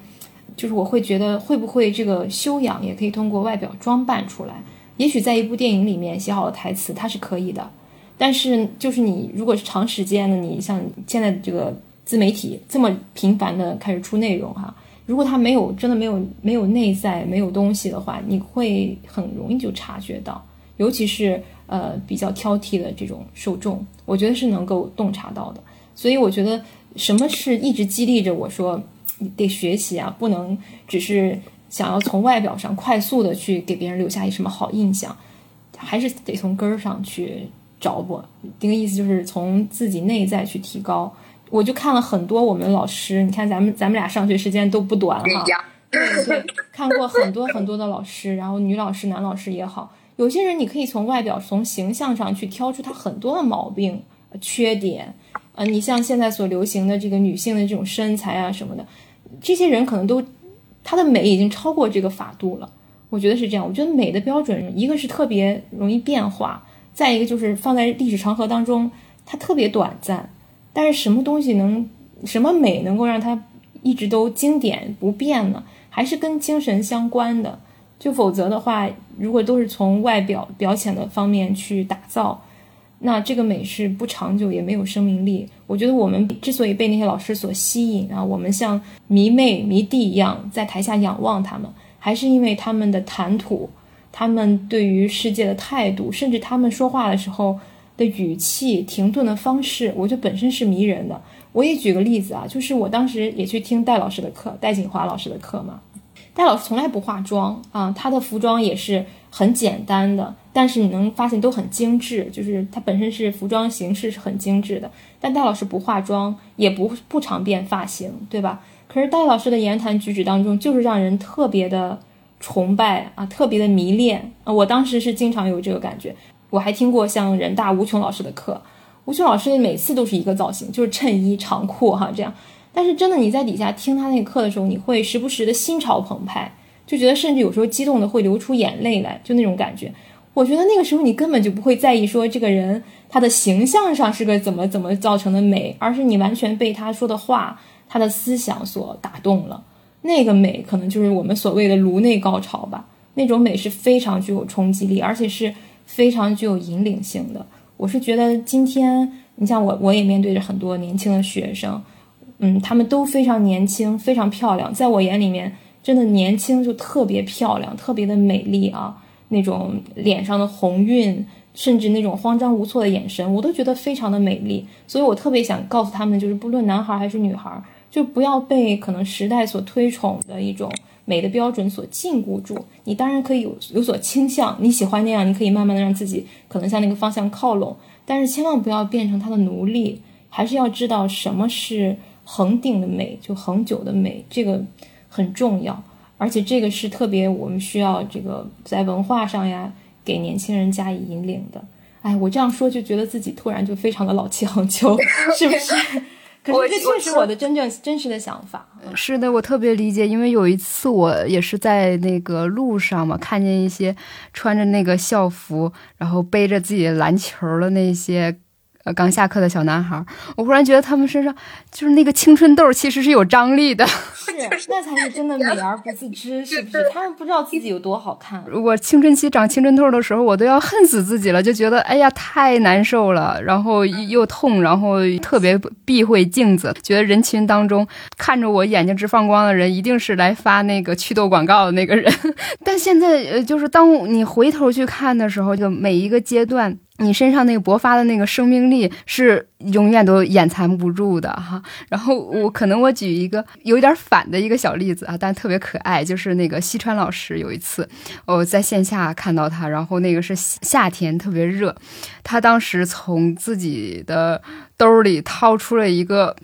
就是我会觉得，会不会这个修养也可以通过外表装扮出来？也许在一部电影里面写好的台词，它是可以的，但是就是你如果是长时间的，你像现在这个自媒体这么频繁的开始出内容哈，如果它没有真的没有没有内在没有东西的话，你会很容易就察觉到，尤其是呃比较挑剔的这种受众，我觉得是能够洞察到的。所以我觉得什么是一直激励着我说你得学习啊，不能只是。想要从外表上快速的去给别人留下一什么好印象，还是得从根儿上去找我。这个意思就是从自己内在去提高。我就看了很多我们老师，你看咱们咱们俩上学时间都不短哈，对对，看过很多很多的老师，然后女老师、男老师也好，有些人你可以从外表、从形象上去挑出他很多的毛病、缺点。呃，你像现在所流行的这个女性的这种身材啊什么的，这些人可能都。它的美已经超过这个法度了，我觉得是这样。我觉得美的标准，一个是特别容易变化，再一个就是放在历史长河当中，它特别短暂。但是什么东西能，什么美能够让它一直都经典不变呢？还是跟精神相关的。就否则的话，如果都是从外表表浅的方面去打造。那这个美是不长久，也没有生命力。我觉得我们之所以被那些老师所吸引啊，我们像迷妹迷弟一样在台下仰望他们，还是因为他们的谈吐，他们对于世界的态度，甚至他们说话的时候的语气、停顿的方式，我觉得本身是迷人的。我也举个例子啊，就是我当时也去听戴老师的课，戴锦华老师的课嘛。戴老师从来不化妆啊，他的服装也是很简单的。但是你能发现都很精致，就是它本身是服装形式是很精致的。但戴老师不化妆，也不不常变发型，对吧？可是戴老师的言谈举止当中，就是让人特别的崇拜啊，特别的迷恋啊。我当时是经常有这个感觉。我还听过像人大吴琼老师的课，吴琼老师每次都是一个造型，就是衬衣长裤哈这样。但是真的你在底下听他那个课的时候，你会时不时的心潮澎湃，就觉得甚至有时候激动的会流出眼泪来，就那种感觉。我觉得那个时候你根本就不会在意说这个人他的形象上是个怎么怎么造成的美，而是你完全被他说的话、他的思想所打动了。那个美可能就是我们所谓的颅内高潮吧。那种美是非常具有冲击力，而且是非常具有引领性的。我是觉得今天你像我，我也面对着很多年轻的学生，嗯，他们都非常年轻，非常漂亮。在我眼里面，真的年轻就特别漂亮，特别的美丽啊。那种脸上的红晕，甚至那种慌张无措的眼神，我都觉得非常的美丽。所以我特别想告诉他们，就是不论男孩还是女孩，就不要被可能时代所推崇的一种。美的标准所禁锢住你，当然可以有有所倾向，你喜欢那样，你可以慢慢的让自己可能向那个方向靠拢，但是千万不要变成他的奴隶，还是要知道什么是恒定的美，就恒久的美，这个很重要，而且这个是特别我们需要这个在文化上呀，给年轻人加以引领的。哎，我这样说就觉得自己突然就非常的老气横秋，是不是？可是这确实我的真正真实的想法。是的，我特别理解，因为有一次我也是在那个路上嘛，看见一些穿着那个校服，然后背着自己的篮球的那些。呃，刚下课的小男孩，我忽然觉得他们身上就是那个青春痘，其实是有张力的。是，那才是真的美而不自知，是不是？他们不知道自己有多好看。我青春期长青春痘的时候，我都要恨死自己了，就觉得哎呀太难受了，然后又痛，然后特别避讳镜子，觉得人群当中看着我眼睛直放光的人，一定是来发那个祛痘广告的那个人。但现在，呃，就是当你回头去看的时候，就每一个阶段。你身上那个勃发的那个生命力是永远都掩藏不住的哈。然后我可能我举一个有点反的一个小例子啊，但特别可爱，就是那个西川老师有一次我在线下看到他，然后那个是夏天特别热，他当时从自己的兜里掏出了一个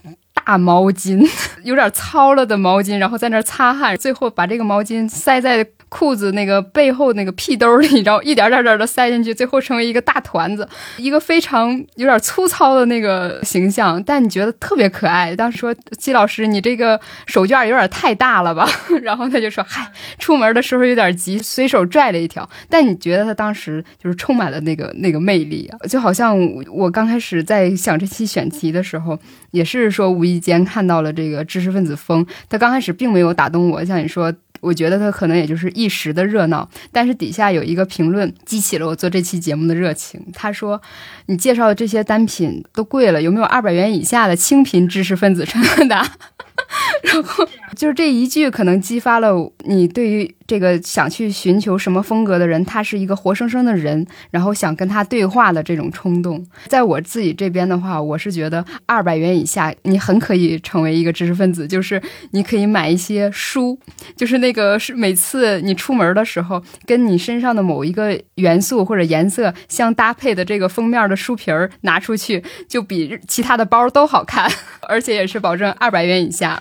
大毛巾，有点糙了的毛巾，然后在那擦汗，最后把这个毛巾塞在。裤子那个背后那个屁兜里，然后一点点点的塞进去，最后成为一个大团子，一个非常有点粗糙的那个形象，但你觉得特别可爱。当时说季老师，你这个手绢有点太大了吧？然后他就说，嗨，出门的时候有点急，随手拽了一条。但你觉得他当时就是充满了那个那个魅力啊，就好像我刚开始在想这期选题的时候，也是说无意间看到了这个知识分子风，他刚开始并没有打动我，像你说。我觉得他可能也就是一时的热闹，但是底下有一个评论激起了我做这期节目的热情。他说：“你介绍的这些单品都贵了，有没有二百元以下的清贫知识分子穿搭？” 然后就是这一句，可能激发了你对于这个想去寻求什么风格的人，他是一个活生生的人，然后想跟他对话的这种冲动。在我自己这边的话，我是觉得二百元以下，你很可以成为一个知识分子，就是你可以买一些书，就是那个是每次你出门的时候，跟你身上的某一个元素或者颜色相搭配的这个封面的书皮儿拿出去，就比其他的包都好看，而且也是保证二百元以下。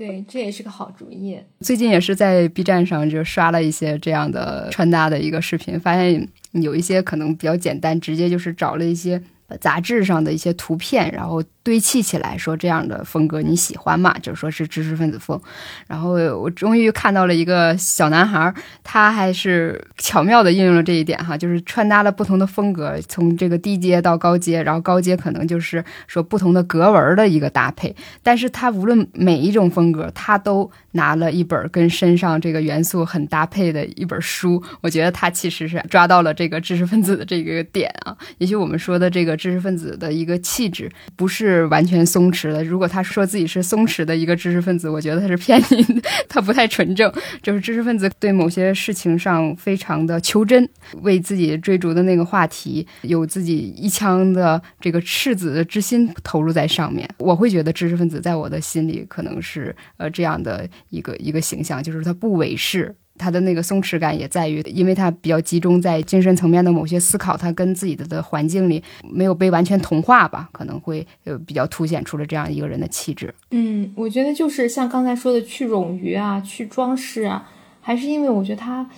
对，这也是个好主意。最近也是在 B 站上就刷了一些这样的穿搭的一个视频，发现有一些可能比较简单，直接就是找了一些杂志上的一些图片，然后。堆砌起来说这样的风格你喜欢吗？就是说是知识分子风。然后我终于看到了一个小男孩，他还是巧妙的应用了这一点哈，就是穿搭了不同的风格，从这个低阶到高阶，然后高阶可能就是说不同的格纹的一个搭配。但是他无论每一种风格，他都拿了一本跟身上这个元素很搭配的一本书。我觉得他其实是抓到了这个知识分子的这个点啊。也许我们说的这个知识分子的一个气质，不是。完全松弛的。如果他说自己是松弛的一个知识分子，我觉得他是骗你，他不太纯正。就是知识分子对某些事情上非常的求真，为自己追逐的那个话题有自己一腔的这个赤子的之心投入在上面。我会觉得知识分子在我的心里可能是呃这样的一个一个形象，就是他不伪饰。他的那个松弛感也在于，因为他比较集中在精神层面的某些思考，他跟自己的的环境里没有被完全同化吧，可能会呃比较凸显出了这样一个人的气质。嗯，我觉得就是像刚才说的去冗余啊，去装饰啊，还是因为我觉得他，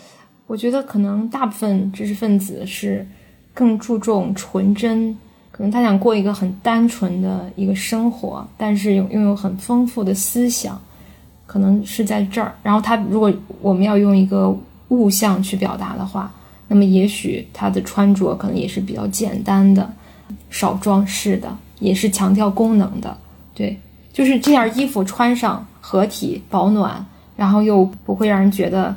我觉得可能大部分知识分子是更注重纯真，可能他想过一个很单纯的一个生活，但是拥拥有很丰富的思想，可能是在这儿。然后他如果我们要用一个物象去表达的话，那么也许他的穿着可能也是比较简单的，少装饰的，也是强调功能的。对，就是这件衣服穿上合体保暖，然后又不会让人觉得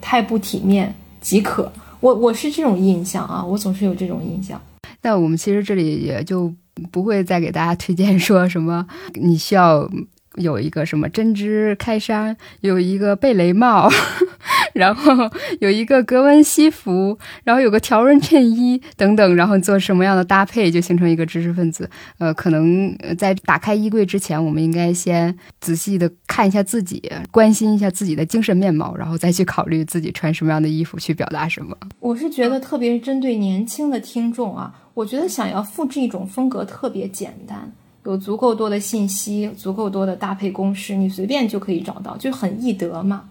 太不体面即可。我 我是这种印象啊，我总是有这种印象。那我们其实这里也就不会再给大家推荐说什么你需要有一个什么针织开衫，有一个贝雷帽，然后有一个格纹西服，然后有个条纹衬衣等等，然后做什么样的搭配就形成一个知识分子。呃，可能在打开衣柜之前，我们应该先仔细的看一下自己，关心一下自己的精神面貌，然后再去考虑自己穿什么样的衣服去表达什么。我是觉得，特别是针对年轻的听众啊，我觉得想要复制一种风格特别简单。有足够多的信息，足够多的搭配公式，你随便就可以找到，就很易得嘛。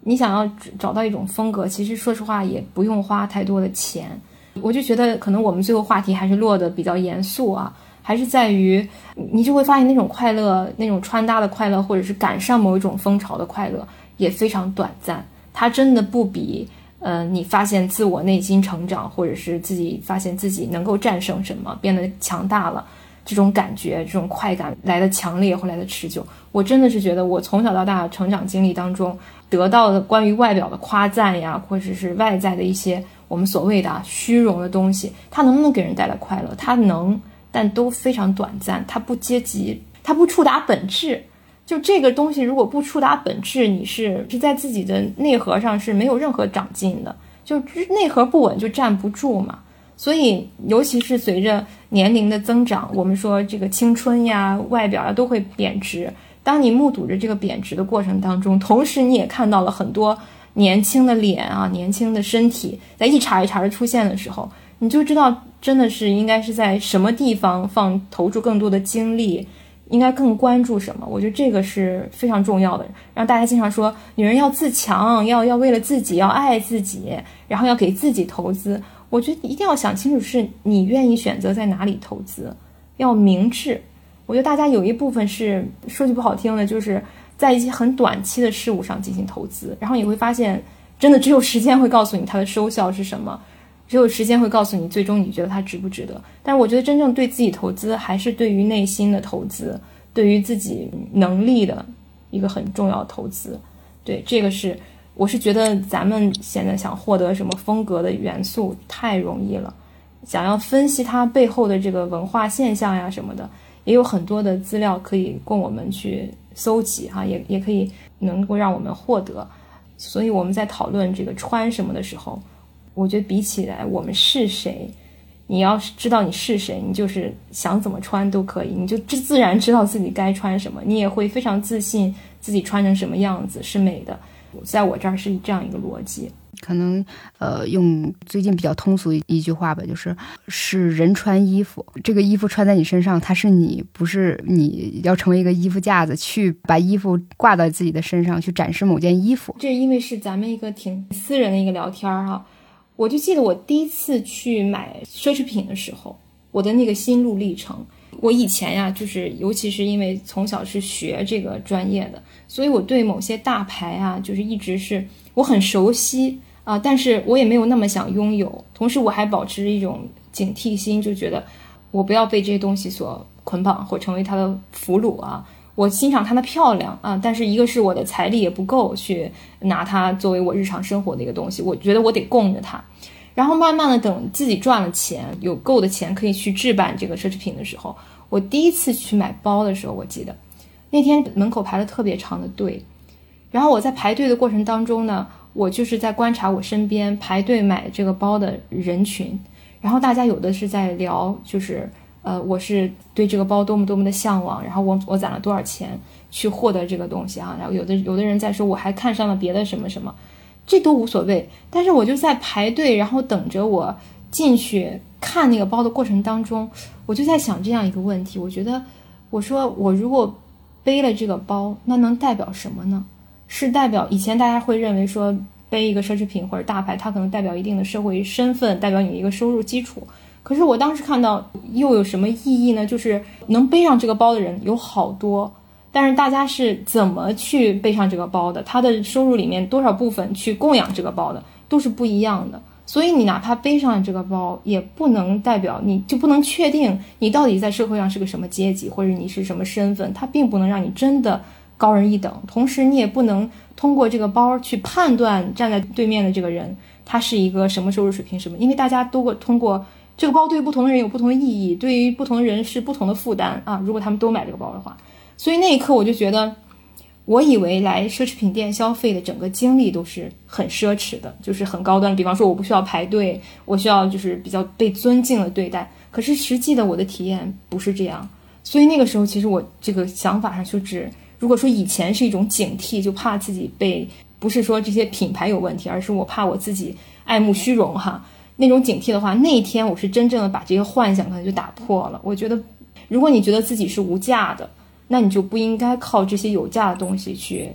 你想要找到一种风格，其实说实话也不用花太多的钱。我就觉得，可能我们最后话题还是落得比较严肃啊，还是在于你就会发现那种快乐，那种穿搭的快乐，或者是赶上某一种风潮的快乐，也非常短暂。它真的不比呃，你发现自我内心成长，或者是自己发现自己能够战胜什么，变得强大了。这种感觉，这种快感来的强烈或来的持久，我真的是觉得我从小到大成长经历当中得到的关于外表的夸赞呀，或者是外在的一些我们所谓的虚荣的东西，它能不能给人带来快乐？它能，但都非常短暂，它不阶级，它不触达本质。就这个东西如果不触达本质，你是是在自己的内核上是没有任何长进的，就内核不稳就站不住嘛。所以，尤其是随着年龄的增长，我们说这个青春呀、外表呀都会贬值。当你目睹着这个贬值的过程当中，同时你也看到了很多年轻的脸啊、年轻的身体在一茬一茬的出现的时候，你就知道真的是应该是在什么地方放投注更多的精力，应该更关注什么。我觉得这个是非常重要的。让大家经常说，女人要自强，要要为了自己，要爱自己，然后要给自己投资。我觉得一定要想清楚，是你愿意选择在哪里投资，要明智。我觉得大家有一部分是说句不好听的，就是在一些很短期的事物上进行投资，然后你会发现，真的只有时间会告诉你它的收效是什么，只有时间会告诉你最终你觉得它值不值得。但是我觉得真正对自己投资，还是对于内心的投资，对于自己能力的一个很重要的投资。对，这个是。我是觉得咱们现在想获得什么风格的元素太容易了，想要分析它背后的这个文化现象呀什么的，也有很多的资料可以供我们去搜集哈，也也可以能够让我们获得。所以我们在讨论这个穿什么的时候，我觉得比起来我们是谁，你要是知道你是谁，你就是想怎么穿都可以，你就自自然知道自己该穿什么，你也会非常自信自己穿成什么样子是美的。在我这儿是这样一个逻辑，可能呃用最近比较通俗一句话吧，就是是人穿衣服，这个衣服穿在你身上，它是你，不是你要成为一个衣服架子去把衣服挂到自己的身上去展示某件衣服。这因为是咱们一个挺私人的一个聊天儿哈，我就记得我第一次去买奢侈品的时候，我的那个心路历程。我以前呀，就是尤其是因为从小是学这个专业的，所以我对某些大牌啊，就是一直是我很熟悉啊，但是我也没有那么想拥有。同时，我还保持着一种警惕心，就觉得我不要被这些东西所捆绑或成为它的俘虏啊。我欣赏它的漂亮啊，但是一个是我的财力也不够去拿它作为我日常生活的一个东西，我觉得我得供着它。然后慢慢的等自己赚了钱，有够的钱可以去置办这个奢侈品的时候，我第一次去买包的时候，我记得那天门口排了特别长的队，然后我在排队的过程当中呢，我就是在观察我身边排队买这个包的人群，然后大家有的是在聊，就是呃，我是对这个包多么多么的向往，然后我我攒了多少钱去获得这个东西啊，然后有的有的人在说我还看上了别的什么什么。这都无所谓，但是我就在排队，然后等着我进去看那个包的过程当中，我就在想这样一个问题：我觉得，我说我如果背了这个包，那能代表什么呢？是代表以前大家会认为说背一个奢侈品或者大牌，它可能代表一定的社会身份，代表你一个收入基础。可是我当时看到又有什么意义呢？就是能背上这个包的人有好多，但是大家是怎么去背上这个包的？他的收入里面多少部分去供养这个包的，都是不一样的。所以你哪怕背上这个包，也不能代表你就不能确定你到底在社会上是个什么阶级，或者你是什么身份。它并不能让你真的高人一等，同时你也不能通过这个包去判断站在对面的这个人他是一个什么收入水平什么，因为大家都会通过这个包对于不同的人有不同的意义，对于不同的人是不同的负担啊。如果他们都买这个包的话，所以那一刻我就觉得。我以为来奢侈品店消费的整个经历都是很奢侈的，就是很高端。比方说，我不需要排队，我需要就是比较被尊敬的对待。可是实际的我的体验不是这样，所以那个时候其实我这个想法上就只，如果说以前是一种警惕，就怕自己被不是说这些品牌有问题，而是我怕我自己爱慕虚荣哈那种警惕的话，那一天我是真正的把这个幻想可能就打破了。我觉得，如果你觉得自己是无价的。那你就不应该靠这些有价的东西去，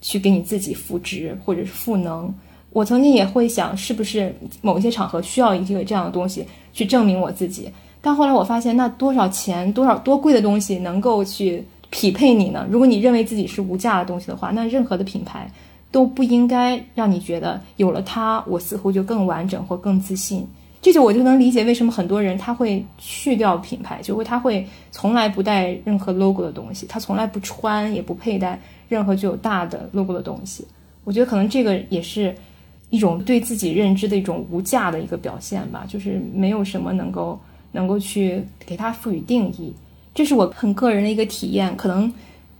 去给你自己赋值或者是赋能。我曾经也会想，是不是某一些场合需要一个这样的东西去证明我自己？但后来我发现，那多少钱、多少多贵的东西能够去匹配你呢？如果你认为自己是无价的东西的话，那任何的品牌都不应该让你觉得有了它，我似乎就更完整或更自信。这就我就能理解为什么很多人他会去掉品牌，就会他会从来不带任何 logo 的东西，他从来不穿也不佩戴任何具有大的 logo 的东西。我觉得可能这个也是一种对自己认知的一种无价的一个表现吧，就是没有什么能够能够去给它赋予定义。这是我很个人的一个体验，可能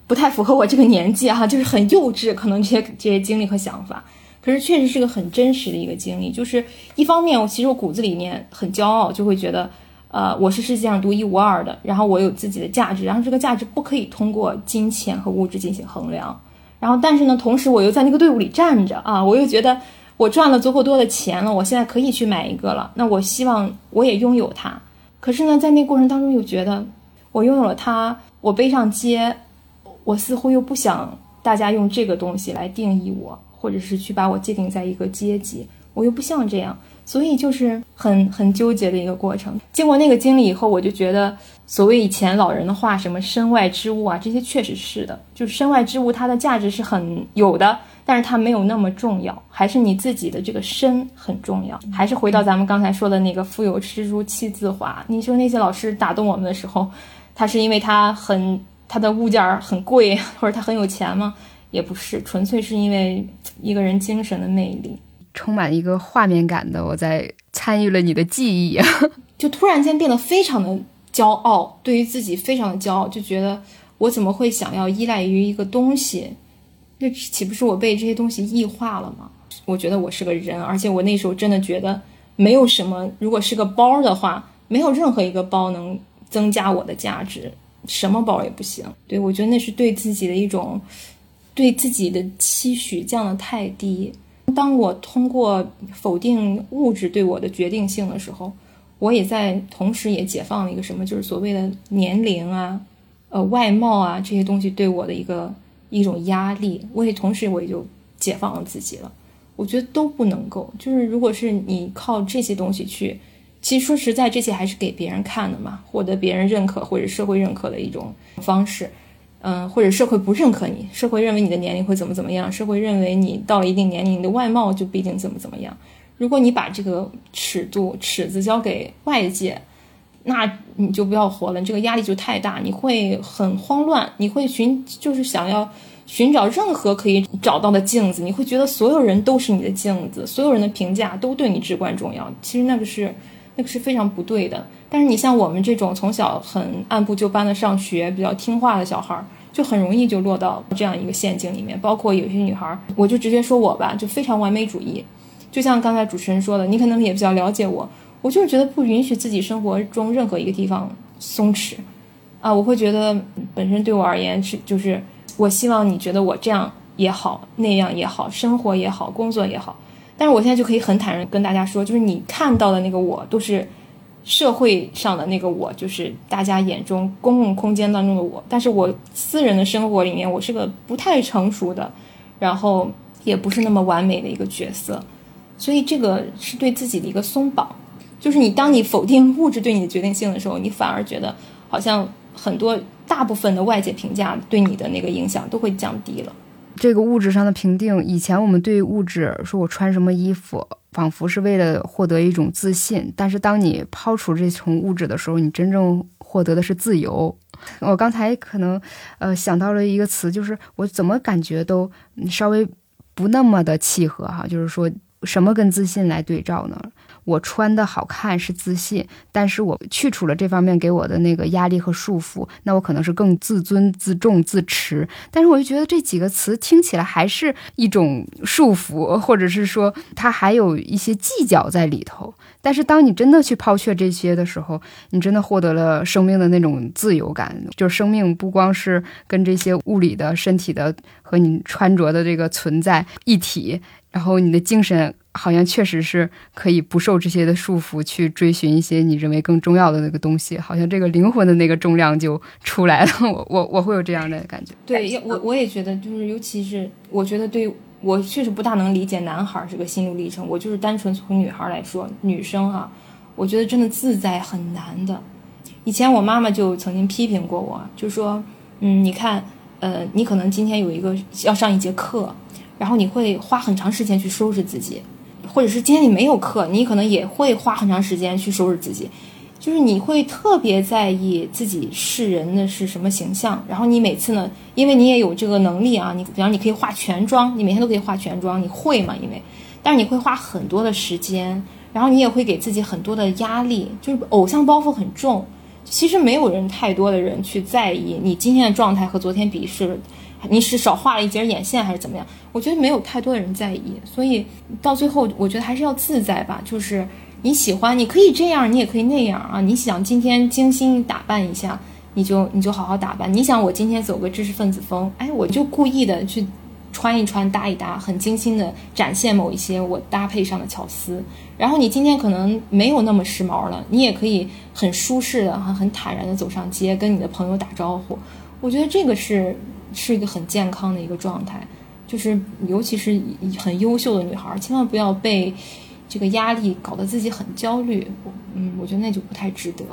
不太符合我这个年纪哈，就是很幼稚，可能这些 这些经历和想法。可是确实是个很真实的一个经历，就是一方面，我其实我骨子里面很骄傲，就会觉得，呃，我是世界上独一无二的，然后我有自己的价值，然后这个价值不可以通过金钱和物质进行衡量。然后，但是呢，同时我又在那个队伍里站着啊，我又觉得我赚了足够多的钱了，我现在可以去买一个了。那我希望我也拥有它。可是呢，在那过程当中又觉得，我拥有了它，我背上街，我似乎又不想大家用这个东西来定义我。或者是去把我界定在一个阶级，我又不像这样，所以就是很很纠结的一个过程。经过那个经历以后，我就觉得，所谓以前老人的话，什么身外之物啊，这些确实是的，就是身外之物，它的价值是很有的，但是它没有那么重要，还是你自己的这个身很重要。还是回到咱们刚才说的那个“腹有诗书气自华”，你说那些老师打动我们的时候，他是因为他很他的物件很贵，或者他很有钱吗？也不是，纯粹是因为一个人精神的魅力，充满一个画面感的。我在参与了你的记忆，就突然间变得非常的骄傲，对于自己非常的骄傲，就觉得我怎么会想要依赖于一个东西？那岂不是我被这些东西异化了吗？我觉得我是个人，而且我那时候真的觉得没有什么，如果是个包的话，没有任何一个包能增加我的价值，什么包也不行。对我觉得那是对自己的一种。对自己的期许降得太低。当我通过否定物质对我的决定性的时候，我也在同时也解放了一个什么，就是所谓的年龄啊、呃外貌啊这些东西对我的一个一种压力。我也同时我也就解放了自己了。我觉得都不能够，就是如果是你靠这些东西去，其实说实在，这些还是给别人看的嘛，获得别人认可或者社会认可的一种方式。嗯，或者社会不认可你，社会认为你的年龄会怎么怎么样，社会认为你到一定年龄，你的外貌就必定怎么怎么样。如果你把这个尺度尺子交给外界，那你就不要活了，你这个压力就太大，你会很慌乱，你会寻就是想要寻找任何可以找到的镜子，你会觉得所有人都是你的镜子，所有人的评价都对你至关重要。其实那个是那个是非常不对的。但是你像我们这种从小很按部就班的上学、比较听话的小孩儿，就很容易就落到这样一个陷阱里面。包括有些女孩儿，我就直接说我吧，就非常完美主义。就像刚才主持人说的，你可能也比较了解我，我就是觉得不允许自己生活中任何一个地方松弛啊。我会觉得本身对我而言是，就是我希望你觉得我这样也好，那样也好，生活也好，工作也好。但是我现在就可以很坦然跟大家说，就是你看到的那个我都是。社会上的那个我，就是大家眼中公共空间当中的我，但是我私人的生活里面，我是个不太成熟的，然后也不是那么完美的一个角色，所以这个是对自己的一个松绑。就是你当你否定物质对你的决定性的时候，你反而觉得好像很多大部分的外界评价对你的那个影响都会降低了。这个物质上的评定，以前我们对物质说我穿什么衣服，仿佛是为了获得一种自信。但是当你抛除这层物质的时候，你真正获得的是自由。我刚才可能呃想到了一个词，就是我怎么感觉都稍微不那么的契合哈，就是说什么跟自信来对照呢？我穿的好看是自信，但是我去除了这方面给我的那个压力和束缚，那我可能是更自尊、自重、自持。但是我就觉得这几个词听起来还是一种束缚，或者是说它还有一些计较在里头。但是当你真的去抛却这些的时候，你真的获得了生命的那种自由感，就是生命不光是跟这些物理的身体的和你穿着的这个存在一体，然后你的精神。好像确实是可以不受这些的束缚，去追寻一些你认为更重要的那个东西。好像这个灵魂的那个重量就出来了。我我我会有这样的感觉。对，我我也觉得，就是尤其是我觉得，对我确实不大能理解男孩这个心路历程。我就是单纯从女孩来说，女生哈，我觉得真的自在很难的。以前我妈妈就曾经批评过我，就说，嗯，你看，呃，你可能今天有一个要上一节课，然后你会花很长时间去收拾自己。或者是今天你没有课，你可能也会花很长时间去收拾自己，就是你会特别在意自己是人的是什么形象。然后你每次呢，因为你也有这个能力啊，你比方你可以化全妆，你每天都可以化全妆，你会嘛？因为，但是你会花很多的时间，然后你也会给自己很多的压力，就是偶像包袱很重。其实没有人太多的人去在意你今天的状态和昨天比是。你是少画了一截眼线还是怎么样？我觉得没有太多的人在意，所以到最后，我觉得还是要自在吧。就是你喜欢，你可以这样，你也可以那样啊。你想今天精心打扮一下，你就你就好好打扮。你想我今天走个知识分子风，哎，我就故意的去穿一穿、搭一搭，很精心的展现某一些我搭配上的巧思。然后你今天可能没有那么时髦了，你也可以很舒适的、很很坦然的走上街，跟你的朋友打招呼。我觉得这个是。是一个很健康的一个状态，就是尤其是很优秀的女孩，千万不要被这个压力搞得自己很焦虑。嗯，我觉得那就不太值得。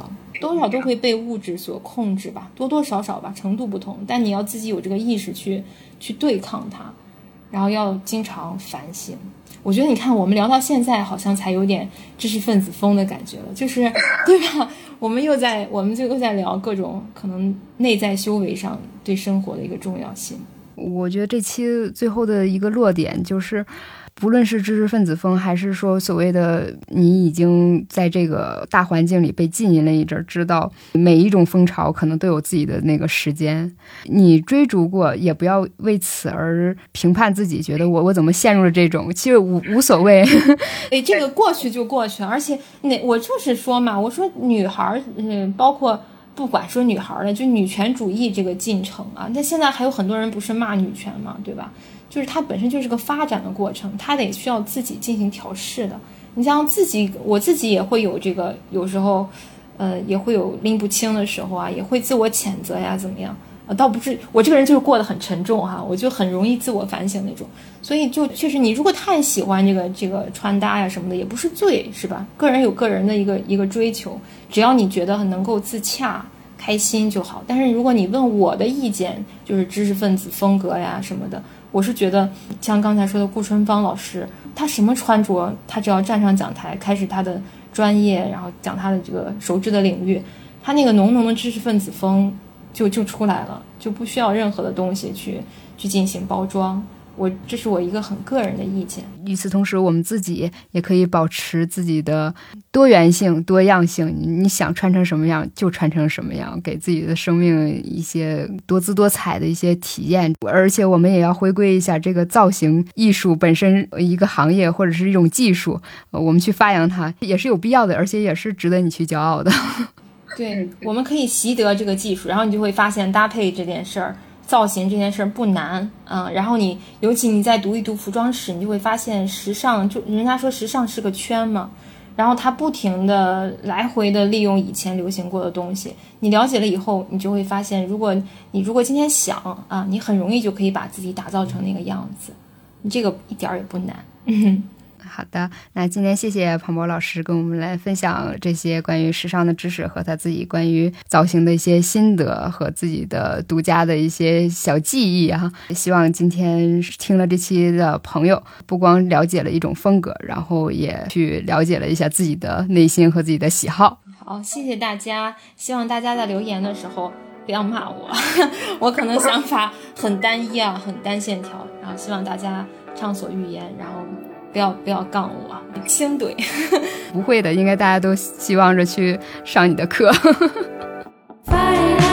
多少都会被物质所控制吧，多多少少吧，程度不同。但你要自己有这个意识去去对抗它，然后要经常反省。我觉得你看，我们聊到现在，好像才有点知识分子风的感觉了，就是 对吧？我们又在，我们就又在聊各种可能内在修为上对生活的一个重要性。我觉得这期最后的一个落点就是。不论是知识分子风，还是说所谓的你已经在这个大环境里被浸淫了一阵儿，知道每一种风潮可能都有自己的那个时间。你追逐过，也不要为此而评判自己，觉得我我怎么陷入了这种，其实无无所谓。哎，这个过去就过去，而且那我就是说嘛，我说女孩儿，嗯，包括不管说女孩儿的，就女权主义这个进程啊，那现在还有很多人不是骂女权嘛，对吧？就是它本身就是个发展的过程，它得需要自己进行调试的。你像自己，我自己也会有这个，有时候，呃，也会有拎不清的时候啊，也会自我谴责呀，怎么样？啊，倒不是我这个人就是过得很沉重哈，我就很容易自我反省那种。所以就确实，你如果太喜欢这个这个穿搭呀什么的，也不是罪，是吧？个人有个人的一个一个追求，只要你觉得很能够自洽、开心就好。但是如果你问我的意见，就是知识分子风格呀什么的。我是觉得，像刚才说的顾春芳老师，她什么穿着，她只要站上讲台，开始她的专业，然后讲她的这个熟知的领域，她那个浓浓的知识分子风就就出来了，就不需要任何的东西去去进行包装。我这是我一个很个人的意见。与此同时，我们自己也可以保持自己的多元性、多样性。你想穿成什么样就穿成什么样，给自己的生命一些多姿多彩的一些体验。而且，我们也要回归一下这个造型艺术本身一个行业或者是一种技术，我们去发扬它也是有必要的，而且也是值得你去骄傲的。对，我们可以习得这个技术，然后你就会发现搭配这件事儿。造型这件事儿不难啊，然后你尤其你再读一读服装史，你就会发现时尚就人家说时尚是个圈嘛，然后它不停的来回的利用以前流行过的东西，你了解了以后，你就会发现，如果你如果今天想啊，你很容易就可以把自己打造成那个样子，你这个一点儿也不难。好的，那今天谢谢庞博老师跟我们来分享这些关于时尚的知识和他自己关于造型的一些心得和自己的独家的一些小记忆啊。希望今天听了这期的朋友，不光了解了一种风格，然后也去了解了一下自己的内心和自己的喜好。好，谢谢大家。希望大家在留言的时候不要骂我，我可能想法很单一啊，很单线条。然后希望大家畅所欲言，然后。不要不要杠我，轻怼，不会的，应该大家都希望着去上你的课。